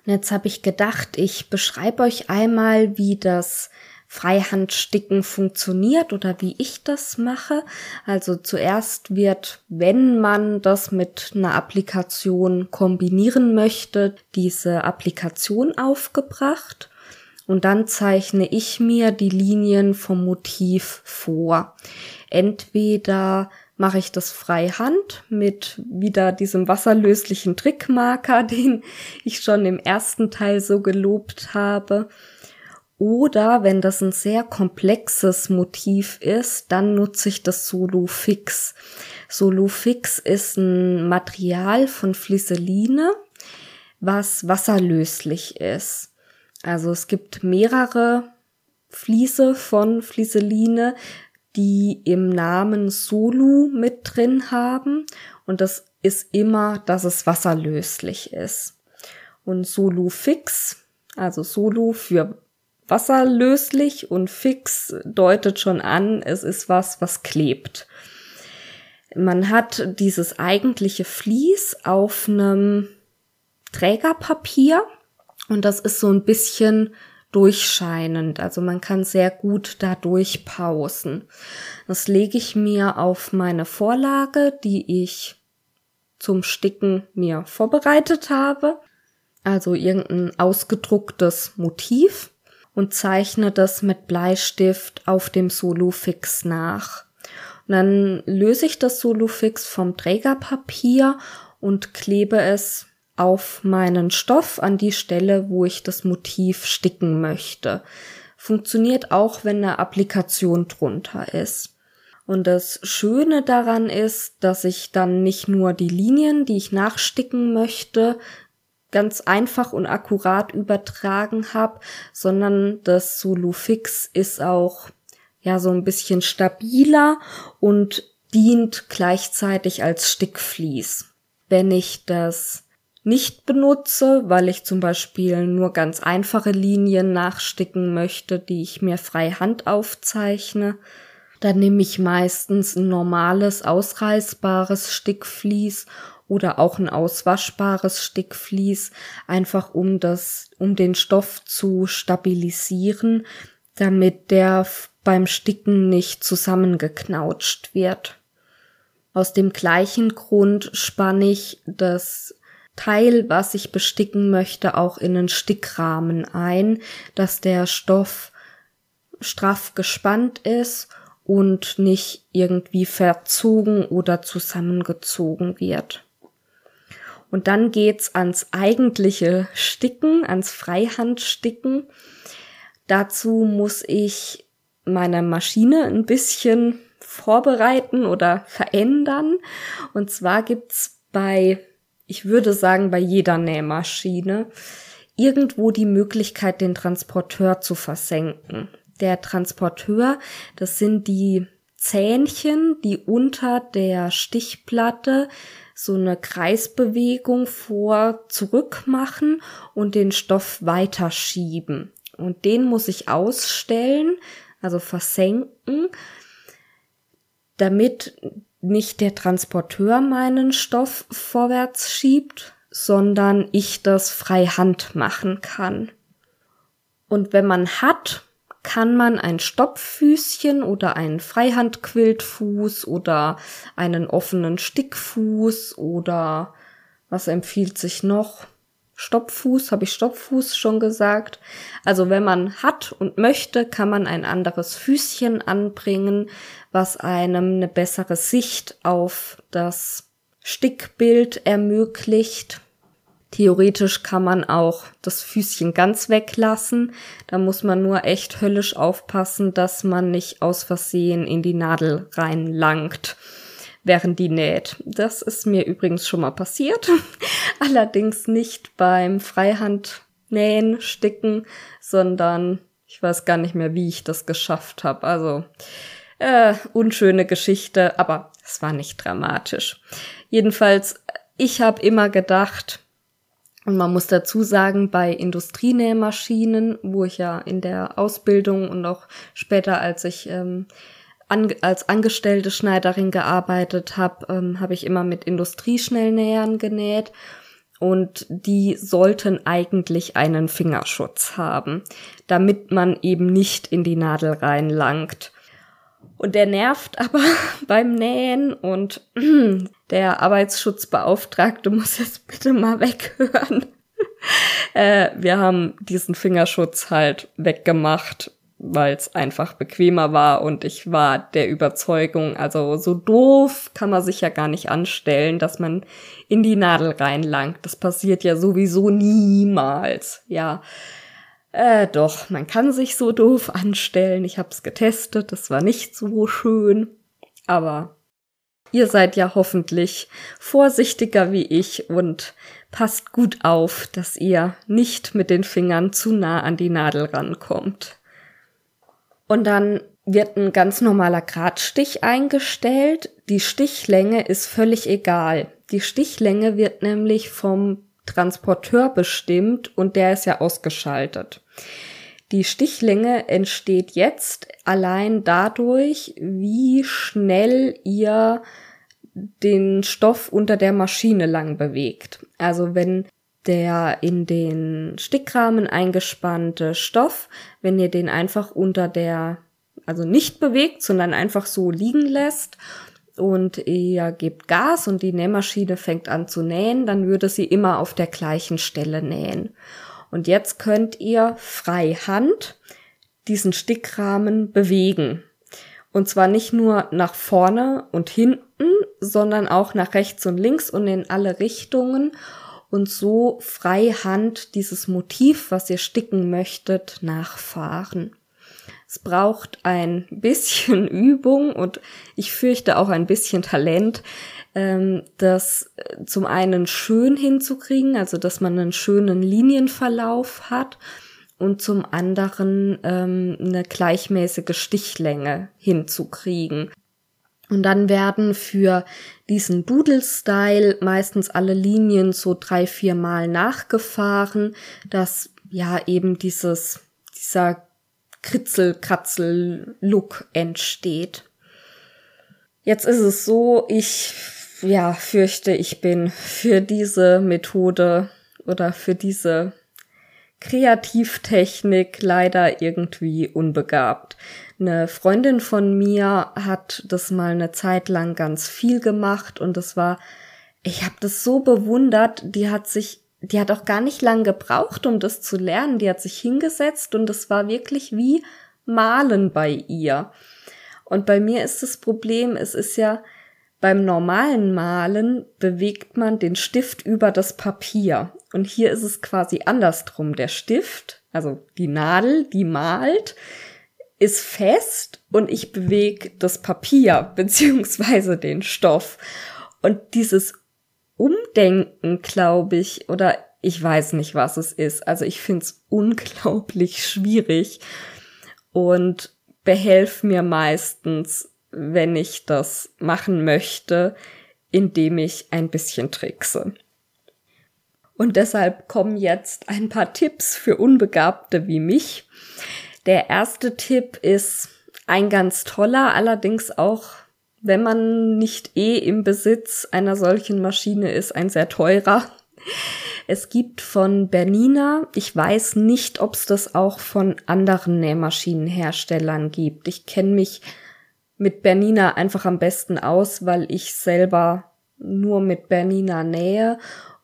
Und jetzt habe ich gedacht, ich beschreibe euch einmal, wie das Freihandsticken funktioniert oder wie ich das mache. Also zuerst wird, wenn man das mit einer Applikation kombinieren möchte, diese Applikation aufgebracht und dann zeichne ich mir die Linien vom Motiv vor. Entweder mache ich das freihand mit wieder diesem wasserlöslichen Trickmarker, [laughs] den ich schon im ersten Teil so gelobt habe. Oder wenn das ein sehr komplexes Motiv ist, dann nutze ich das Solo Fix. Solo Fix ist ein Material von Flisseline, was wasserlöslich ist. Also es gibt mehrere Fliese von Fliseline, die im Namen Solu mit drin haben und das ist immer, dass es wasserlöslich ist. Und Solu Fix, also Solo für wasserlöslich und fix deutet schon an, es ist was, was klebt. Man hat dieses eigentliche Vlies auf einem Trägerpapier und das ist so ein bisschen durchscheinend. Also man kann sehr gut da durchpausen. Das lege ich mir auf meine Vorlage, die ich zum Sticken mir vorbereitet habe. Also irgendein ausgedrucktes Motiv und zeichne das mit Bleistift auf dem Solufix nach. Und dann löse ich das Solufix vom Trägerpapier und klebe es auf meinen Stoff an die Stelle, wo ich das Motiv sticken möchte. Funktioniert auch, wenn eine Applikation drunter ist. Und das Schöne daran ist, dass ich dann nicht nur die Linien, die ich nachsticken möchte, ganz einfach und akkurat übertragen habe, sondern das Solufix ist auch ja so ein bisschen stabiler und dient gleichzeitig als Stickvlies. Wenn ich das nicht benutze, weil ich zum Beispiel nur ganz einfache Linien nachsticken möchte, die ich mir frei Hand aufzeichne, dann nehme ich meistens ein normales, ausreißbares Stickvlies oder auch ein auswaschbares Stickvlies, einfach um das, um den Stoff zu stabilisieren, damit der beim Sticken nicht zusammengeknautscht wird. Aus dem gleichen Grund spanne ich das Teil, was ich besticken möchte, auch in einen Stickrahmen ein, dass der Stoff straff gespannt ist und nicht irgendwie verzogen oder zusammengezogen wird. Und dann geht's ans eigentliche Sticken, ans Freihandsticken. Dazu muss ich meine Maschine ein bisschen vorbereiten oder verändern. Und zwar gibt's bei, ich würde sagen, bei jeder Nähmaschine irgendwo die Möglichkeit, den Transporteur zu versenken. Der Transporteur, das sind die Zähnchen, die unter der Stichplatte so eine Kreisbewegung vor zurück machen und den Stoff weiterschieben. Und den muss ich ausstellen, also versenken, damit nicht der Transporteur meinen Stoff vorwärts schiebt, sondern ich das frei Hand machen kann. Und wenn man hat, kann man ein Stopffüßchen oder einen Freihandquiltfuß oder einen offenen Stickfuß oder was empfiehlt sich noch? Stopffuß, habe ich Stopffuß schon gesagt. Also wenn man hat und möchte, kann man ein anderes Füßchen anbringen, was einem eine bessere Sicht auf das Stickbild ermöglicht. Theoretisch kann man auch das Füßchen ganz weglassen. Da muss man nur echt höllisch aufpassen, dass man nicht aus Versehen in die Nadel reinlangt, während die näht. Das ist mir übrigens schon mal passiert. [laughs] Allerdings nicht beim Freihandnähen, Sticken, sondern ich weiß gar nicht mehr, wie ich das geschafft habe. Also äh, unschöne Geschichte, aber es war nicht dramatisch. Jedenfalls, ich habe immer gedacht, und man muss dazu sagen, bei Industrienähmaschinen, wo ich ja in der Ausbildung und auch später, als ich ähm, an, als angestellte Schneiderin gearbeitet habe, ähm, habe ich immer mit Industrieschnellnähern genäht. Und die sollten eigentlich einen Fingerschutz haben, damit man eben nicht in die Nadel reinlangt. Und der nervt [laughs] aber beim Nähen und [clears throat] der Arbeitsschutzbeauftragte muss jetzt bitte mal weghören. [laughs] äh, wir haben diesen Fingerschutz halt weggemacht, weil es einfach bequemer war und ich war der Überzeugung, also so doof kann man sich ja gar nicht anstellen, dass man in die Nadel reinlangt. Das passiert ja sowieso niemals. Ja, äh, doch, man kann sich so doof anstellen. Ich hab's getestet, das war nicht so schön. Aber ihr seid ja hoffentlich vorsichtiger wie ich und passt gut auf, dass ihr nicht mit den Fingern zu nah an die Nadel rankommt. Und dann wird ein ganz normaler Gradstich eingestellt. Die Stichlänge ist völlig egal. Die Stichlänge wird nämlich vom Transporteur bestimmt und der ist ja ausgeschaltet. Die Stichlänge entsteht jetzt allein dadurch, wie schnell ihr den Stoff unter der Maschine lang bewegt. Also wenn der in den Stickrahmen eingespannte Stoff, wenn ihr den einfach unter der, also nicht bewegt, sondern einfach so liegen lässt und ihr gebt Gas und die Nähmaschine fängt an zu nähen, dann würde sie immer auf der gleichen Stelle nähen. Und jetzt könnt ihr freihand diesen Stickrahmen bewegen. Und zwar nicht nur nach vorne und hinten, sondern auch nach rechts und links und in alle Richtungen und so freihand dieses Motiv, was ihr sticken möchtet, nachfahren. Es braucht ein bisschen [laughs] Übung und ich fürchte auch ein bisschen Talent, ähm, das äh, zum einen schön hinzukriegen, also dass man einen schönen Linienverlauf hat und zum anderen ähm, eine gleichmäßige Stichlänge hinzukriegen. Und dann werden für diesen Doodle-Style meistens alle Linien so drei, vier Mal nachgefahren, dass ja eben dieses, dieser Kritzel-Kratzel-Look entsteht. Jetzt ist es so, ich ja fürchte, ich bin für diese Methode oder für diese Kreativtechnik leider irgendwie unbegabt. Eine Freundin von mir hat das mal eine Zeit lang ganz viel gemacht und das war, ich habe das so bewundert, die hat sich die hat auch gar nicht lang gebraucht, um das zu lernen. Die hat sich hingesetzt und es war wirklich wie Malen bei ihr. Und bei mir ist das Problem, es ist ja beim normalen Malen bewegt man den Stift über das Papier. Und hier ist es quasi andersrum. Der Stift, also die Nadel, die malt, ist fest und ich bewege das Papier [laughs] beziehungsweise den Stoff. Und dieses Umdenken, glaube ich, oder ich weiß nicht, was es ist. Also ich finde es unglaublich schwierig und behelf mir meistens, wenn ich das machen möchte, indem ich ein bisschen trickse. Und deshalb kommen jetzt ein paar Tipps für Unbegabte wie mich. Der erste Tipp ist ein ganz toller, allerdings auch wenn man nicht eh im Besitz einer solchen Maschine ist, ein sehr teurer. Es gibt von Bernina, ich weiß nicht, ob es das auch von anderen Nähmaschinenherstellern gibt. Ich kenne mich mit Bernina einfach am besten aus, weil ich selber nur mit Bernina nähe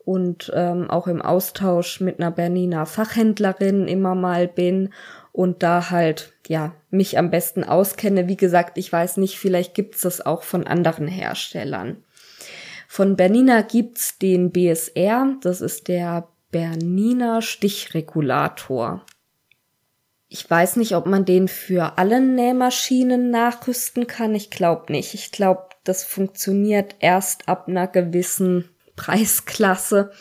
und ähm, auch im Austausch mit einer Bernina Fachhändlerin immer mal bin und da halt, ja, mich am besten auskenne. Wie gesagt, ich weiß nicht, vielleicht gibt's das auch von anderen Herstellern. Von Bernina gibt's den BSR, das ist der Bernina Stichregulator. Ich weiß nicht, ob man den für alle Nähmaschinen nachrüsten kann. Ich glaube nicht. Ich glaube, das funktioniert erst ab einer gewissen Preisklasse.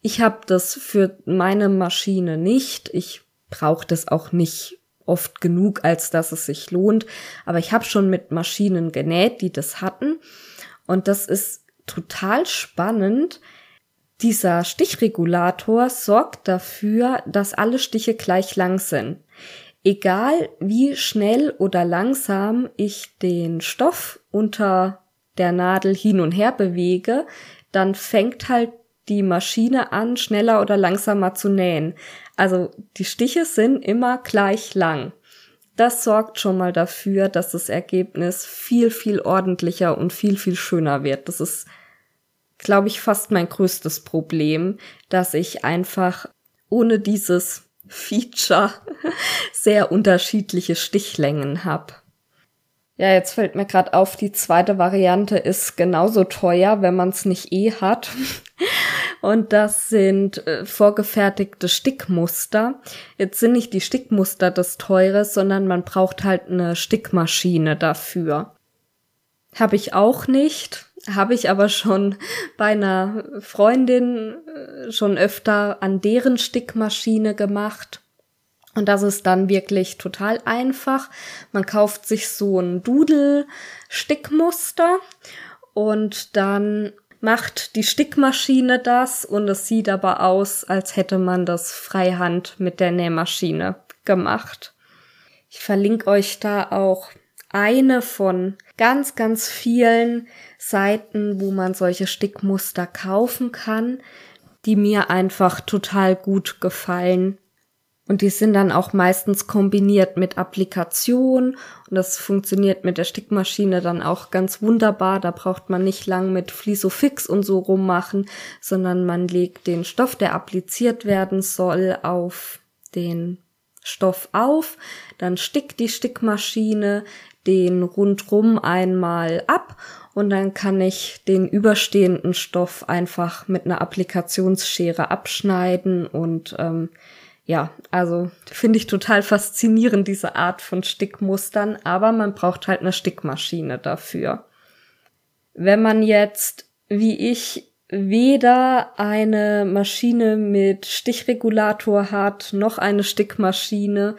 Ich habe das für meine Maschine nicht. Ich brauche das auch nicht oft genug, als dass es sich lohnt. Aber ich habe schon mit Maschinen genäht, die das hatten. Und das ist total spannend. Dieser Stichregulator sorgt dafür, dass alle Stiche gleich lang sind. Egal wie schnell oder langsam ich den Stoff unter der Nadel hin und her bewege, dann fängt halt die Maschine an, schneller oder langsamer zu nähen. Also die Stiche sind immer gleich lang. Das sorgt schon mal dafür, dass das Ergebnis viel, viel ordentlicher und viel, viel schöner wird. Das ist, glaube ich, fast mein größtes Problem, dass ich einfach ohne dieses [laughs] Feature [laughs] sehr unterschiedliche Stichlängen habe. Ja, jetzt fällt mir gerade auf, die zweite Variante ist genauso teuer, wenn man es nicht eh hat. [laughs] Und das sind äh, vorgefertigte Stickmuster. Jetzt sind nicht die Stickmuster das Teure, sondern man braucht halt eine Stickmaschine dafür. Habe ich auch nicht, habe ich aber schon bei einer Freundin äh, schon öfter an deren Stickmaschine gemacht. Und das ist dann wirklich total einfach. Man kauft sich so ein Dudel-Stickmuster und dann macht die Stickmaschine das und es sieht aber aus, als hätte man das freihand mit der Nähmaschine gemacht. Ich verlinke euch da auch eine von ganz, ganz vielen Seiten, wo man solche Stickmuster kaufen kann, die mir einfach total gut gefallen und die sind dann auch meistens kombiniert mit Applikation. Und das funktioniert mit der Stickmaschine dann auch ganz wunderbar. Da braucht man nicht lang mit Flisofix und so rummachen, sondern man legt den Stoff, der appliziert werden soll, auf den Stoff auf, dann stickt die Stickmaschine den rundrum einmal ab. Und dann kann ich den überstehenden Stoff einfach mit einer Applikationsschere abschneiden und ähm, ja, also finde ich total faszinierend, diese Art von Stickmustern, aber man braucht halt eine Stickmaschine dafür. Wenn man jetzt, wie ich, weder eine Maschine mit Stichregulator hat, noch eine Stickmaschine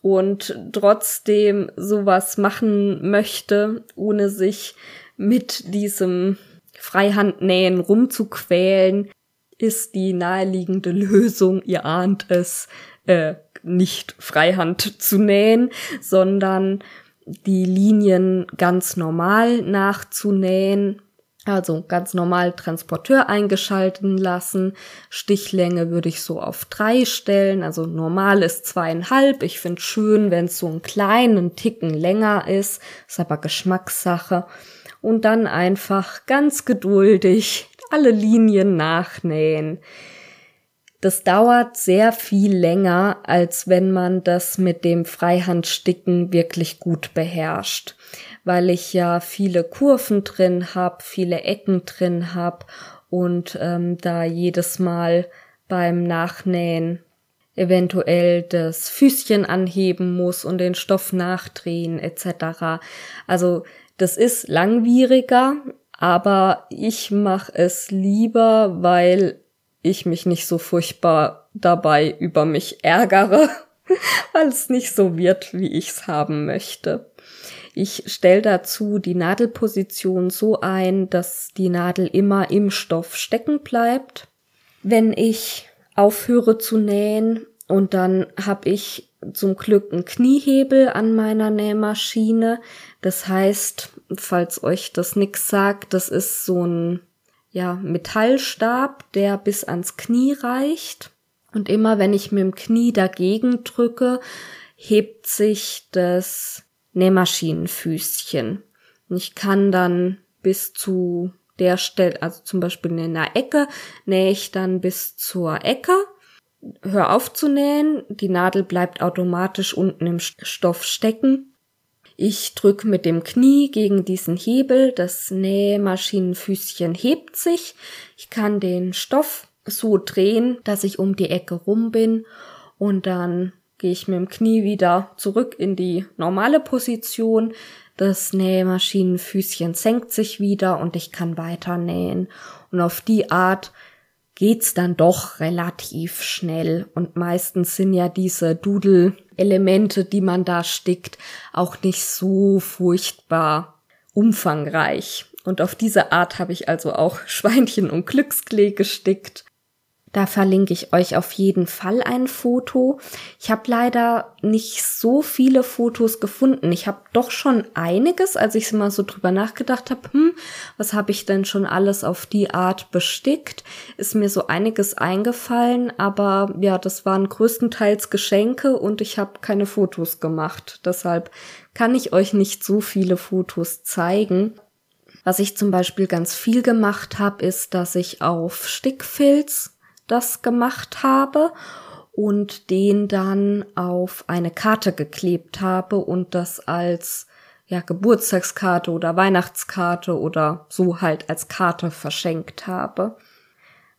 und trotzdem sowas machen möchte, ohne sich mit diesem Freihandnähen rumzuquälen, ist die naheliegende Lösung, ihr ahnt es, äh, nicht Freihand zu nähen, sondern die Linien ganz normal nachzunähen. Also ganz normal Transporteur eingeschalten lassen. Stichlänge würde ich so auf drei stellen. Also normal ist zweieinhalb. Ich finde schön, wenn es so einen kleinen Ticken länger ist. Ist aber Geschmackssache. Und dann einfach ganz geduldig alle Linien nachnähen. Das dauert sehr viel länger, als wenn man das mit dem Freihandsticken wirklich gut beherrscht, weil ich ja viele Kurven drin habe, viele Ecken drin habe und ähm, da jedes Mal beim Nachnähen eventuell das Füßchen anheben muss und den Stoff nachdrehen etc. Also das ist langwieriger, aber ich mache es lieber, weil ich mich nicht so furchtbar dabei über mich ärgere, [laughs] weil es nicht so wird, wie ich's haben möchte. Ich stelle dazu die Nadelposition so ein, dass die Nadel immer im Stoff stecken bleibt. Wenn ich aufhöre zu nähen und dann habe ich zum Glück einen Kniehebel an meiner Nähmaschine. Das heißt, falls euch das nix sagt, das ist so ein ja, Metallstab, der bis ans Knie reicht. Und immer wenn ich mit dem Knie dagegen drücke, hebt sich das Nähmaschinenfüßchen. Und ich kann dann bis zu der Stelle, also zum Beispiel in einer Ecke, nähe ich dann bis zur Ecke, hör auf zu nähen, die Nadel bleibt automatisch unten im Stoff stecken Ich drück mit dem Knie gegen diesen Hebel, das Nähmaschinenfüßchen hebt sich. Ich kann den Stoff so drehen, dass ich um die Ecke rum bin und dann gehe ich mit dem Knie wieder zurück in die normale Position. Das Nähmaschinenfüßchen senkt sich wieder und ich kann weiter nähen. Und auf die Art geht's dann doch relativ schnell. Und meistens sind ja diese Doodle-Elemente, die man da stickt, auch nicht so furchtbar umfangreich. Und auf diese Art habe ich also auch [laughs] Schweinchen und Glücksklee gestickt. Da verlinke ich euch auf jeden Fall ein Foto. Ich habe leider nicht so viele Fotos gefunden. Ich habe doch schon einiges, als ich mal so drüber nachgedacht habe, hm, was habe ich denn schon alles auf die Art bestickt, ist mir so einiges eingefallen, aber ja, das waren größtenteils Geschenke und ich habe keine Fotos gemacht. Deshalb kann ich euch nicht so viele Fotos zeigen. Was ich zum Beispiel ganz viel gemacht habe, ist, dass ich auf Stickfilz das gemacht habe und den dann auf eine Karte geklebt habe und das als ja, Geburtstagskarte oder Weihnachtskarte oder so halt als Karte verschenkt habe.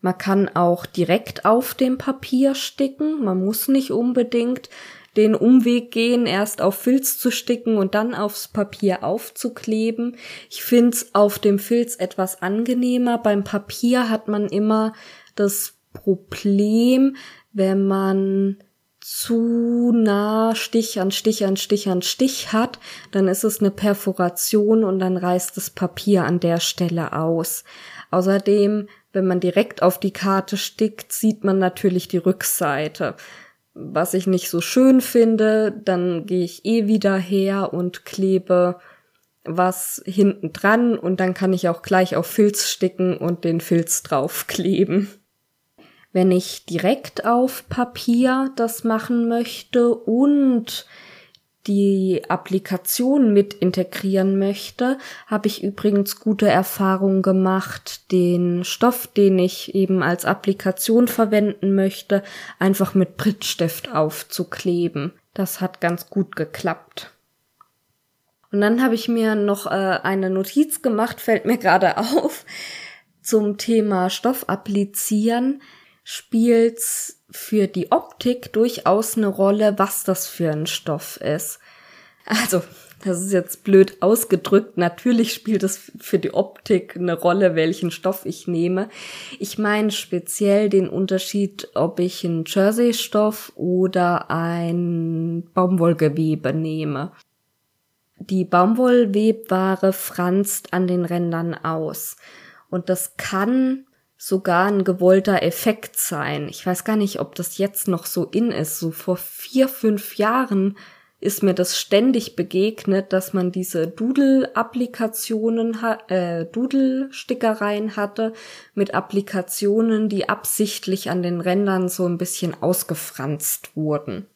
Man kann auch direkt auf dem Papier sticken. Man muss nicht unbedingt den Umweg gehen, erst auf Filz zu sticken und dann aufs Papier aufzukleben. Ich find's auf dem Filz etwas angenehmer. Beim Papier hat man immer das Problem, wenn man zu nah Stich an Stich an Stich an Stich hat, dann ist es eine Perforation und dann reißt das Papier an der Stelle aus. Außerdem, wenn man direkt auf die Karte stickt, sieht man natürlich die Rückseite. Was ich nicht so schön finde, dann gehe ich eh wieder her und klebe was hinten dran und dann kann ich auch gleich auf Filz sticken und den Filz draufkleben. Wenn ich direkt auf Papier das machen möchte und die Applikation mit integrieren möchte, habe ich übrigens gute Erfahrungen gemacht, den Stoff, den ich eben als Applikation verwenden möchte, einfach mit Prittstift aufzukleben. Das hat ganz gut geklappt. Und dann habe ich mir noch äh, eine Notiz gemacht, fällt mir [laughs] gerade auf, zum Thema Stoff applizieren spielt's für die Optik durchaus eine Rolle, was das für ein Stoff ist. Also, das ist jetzt blöd ausgedrückt. Natürlich spielt es für die Optik eine Rolle, welchen Stoff ich nehme. Ich meine speziell den Unterschied, ob ich einen Jersey-Stoff oder ein Baumwollgewebe nehme. Die Baumwollwebware franzt an den Rändern aus. Und das kann sogar ein gewollter Effekt sein. Ich weiß gar nicht, ob das jetzt noch so in ist. So vor vier, fünf Jahren ist mir das ständig begegnet, dass man diese Doodle-Applikationen, äh, Doodle-Stickereien hatte mit Applikationen, die absichtlich an den Rändern so ein bisschen ausgefranst wurden.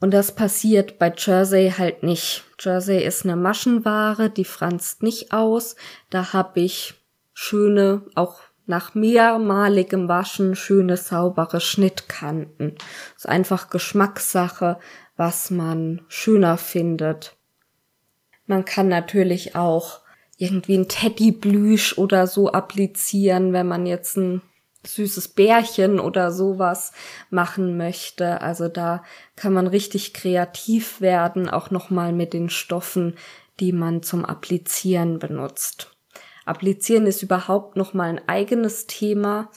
Und das passiert bei Jersey halt nicht. Jersey ist eine Maschenware, die franzt nicht aus. Da habe ich schöne, auch nach mehrmaligem Waschen schöne saubere Schnittkanten. ist einfach Geschmackssache, was man schöner findet. Man kann natürlich auch irgendwie ein Teddyblüsch oder so applizieren, wenn man jetzt ein süßes Bärchen oder sowas machen möchte. Also da kann man richtig kreativ werden, auch nochmal mit den Stoffen, die man zum Applizieren benutzt. Applizieren ist überhaupt noch mal ein eigenes Thema.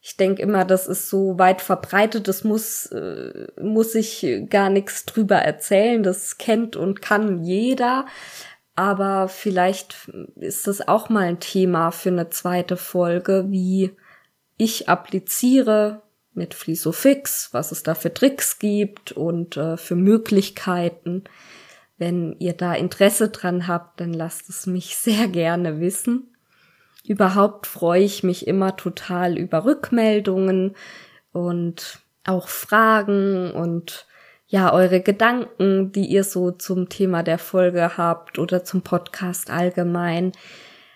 Ich denke immer, das ist so weit verbreitet, das muss, äh, muss ich gar nichts drüber erzählen. Das kennt und kann jeder. Aber vielleicht ist das auch mal ein Thema für eine zweite Folge, wie ich appliziere mit Flisofix, was es da für Tricks gibt und äh, für Möglichkeiten. Wenn ihr da Interesse dran habt, dann lasst es mich [laughs] sehr gerne wissen. Überhaupt freue ich mich immer total über Rückmeldungen und auch Fragen und ja, eure Gedanken, die ihr so zum Thema der Folge habt oder zum Podcast allgemein.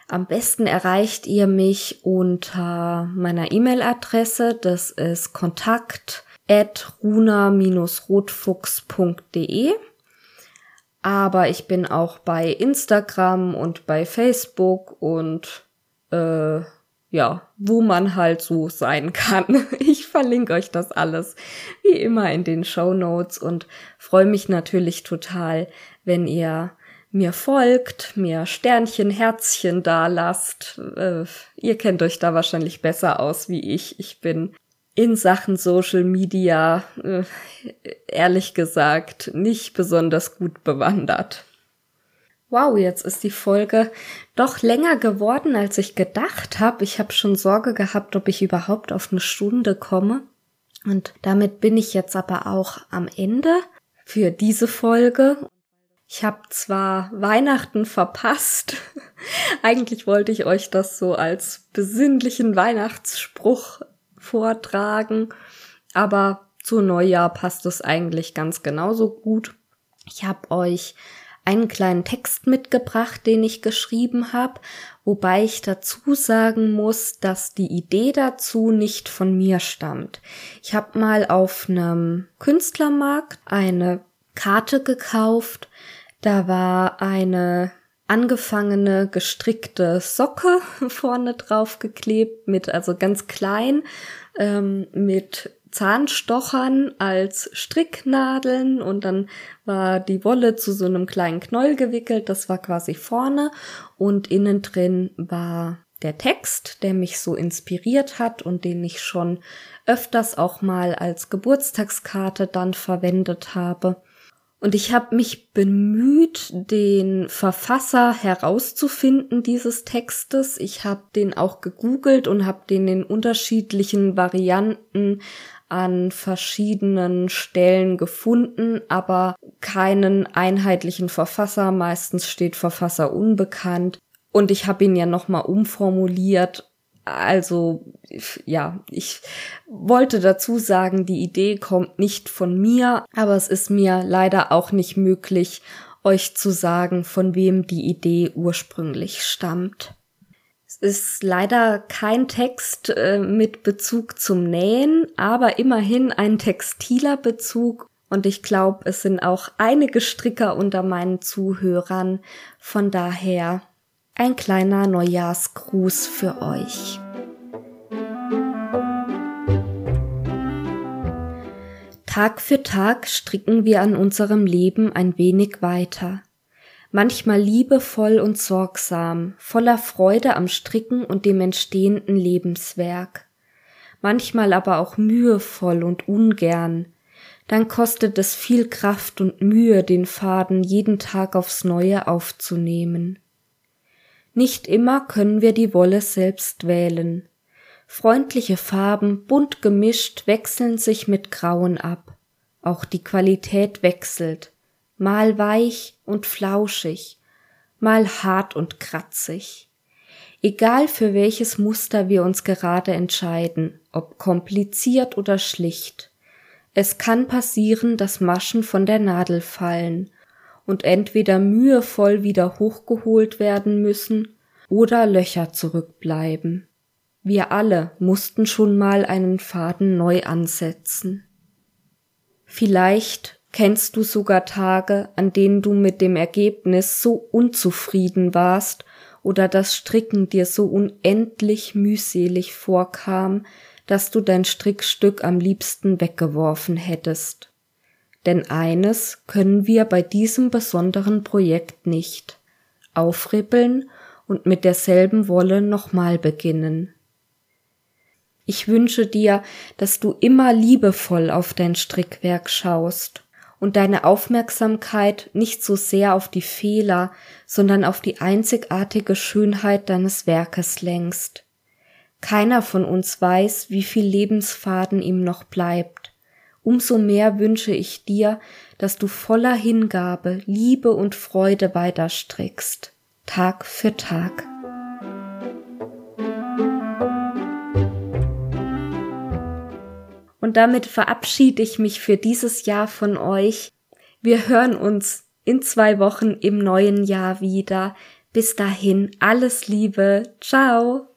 Am besten erreicht ihr mich unter meiner E-Mail-Adresse. Das ist kontakt at runa-rotfuchs.de. aber ich bin auch bei Instagram und bei Facebook und äh, ja, wo man halt so sein kann. [laughs] Ich verlinke euch das alles wie immer in den Show Notes und freue mich natürlich total, wenn ihr mir folgt, mir Sternchen, Herzchen da lasst. Äh, ihr kennt euch da wahrscheinlich besser aus wie ich. Ich bin in Sachen Social Media, äh, ehrlich gesagt, nicht besonders gut bewandert. Wow, jetzt ist die Folge doch länger geworden, als ich gedacht habe. Ich habe schon Sorge gehabt, ob ich überhaupt auf eine Stunde komme. Und damit bin ich jetzt aber auch am Ende für diese Folge. Ich habe zwar Weihnachten verpasst, [laughs] eigentlich wollte ich euch das so als besinnlichen Weihnachtsspruch vortragen, aber zu Neujahr passt es eigentlich ganz genauso gut. Ich habe euch einen kleinen Text mitgebracht, den ich geschrieben habe, wobei ich dazu sagen muss, dass die Idee dazu nicht von mir stammt. Ich habe mal auf einem Künstlermarkt eine Karte gekauft, da war eine angefangene gestrickte Socke [laughs] vorne drauf geklebt mit also ganz klein ähm, mit Zahnstochern als Stricknadeln und dann war die Wolle zu so einem kleinen Knäuel gewickelt, das war quasi vorne und innen drin war der Text, der mich so inspiriert hat und den ich schon öfters auch mal als Geburtstagskarte dann verwendet habe. Und ich habe mich bemüht, den Verfasser herauszufinden dieses Textes. Ich habe den auch gegoogelt und habe den in unterschiedlichen Varianten an verschiedenen Stellen gefunden, aber keinen einheitlichen Verfasser. Meistens steht Verfasser unbekannt. Und ich habe ihn ja nochmal umformuliert. Also ja, ich wollte dazu sagen, die Idee kommt nicht von mir, aber es ist mir leider auch nicht möglich, euch zu sagen, von wem die Idee ursprünglich stammt ist leider kein Text äh, mit Bezug zum Nähen, aber immerhin ein textiler Bezug. Und ich glaube, es sind auch einige Stricker unter meinen Zuhörern. Von daher ein kleiner Neujahrsgruß für euch. Tag für Tag stricken wir an unserem Leben ein wenig weiter manchmal liebevoll und sorgsam, voller Freude am Stricken und dem entstehenden Lebenswerk, manchmal aber auch mühevoll und ungern, dann kostet es viel Kraft und Mühe, den Faden jeden Tag aufs neue aufzunehmen. Nicht immer können wir die Wolle selbst wählen. Freundliche Farben, bunt gemischt, wechseln sich mit Grauen ab. Auch die Qualität wechselt mal weich und flauschig, mal hart und kratzig. Egal für welches Muster wir uns gerade entscheiden, ob kompliziert oder schlicht. Es kann passieren, dass Maschen von der Nadel fallen und entweder mühevoll wieder hochgeholt werden müssen oder Löcher zurückbleiben. Wir alle mussten schon mal einen Faden neu ansetzen. Vielleicht Kennst du sogar Tage, an denen du mit dem Ergebnis so unzufrieden warst oder das Stricken dir so unendlich mühselig vorkam, dass du dein Strickstück am liebsten weggeworfen hättest? Denn eines können wir bei diesem besonderen Projekt nicht aufrippeln und mit derselben Wolle nochmal beginnen. Ich wünsche dir, dass du immer liebevoll auf dein Strickwerk schaust und deine Aufmerksamkeit nicht so sehr auf die Fehler, sondern auf die einzigartige Schönheit deines Werkes lenkst. Keiner von uns weiß, wie viel Lebensfaden ihm noch bleibt. Umso mehr wünsche ich dir, dass du voller Hingabe, Liebe und Freude weiter strickst, Tag für Tag. Und damit verabschiede ich mich für dieses Jahr von euch. Wir hören uns in zwei Wochen im neuen Jahr wieder. Bis dahin alles Liebe. Ciao.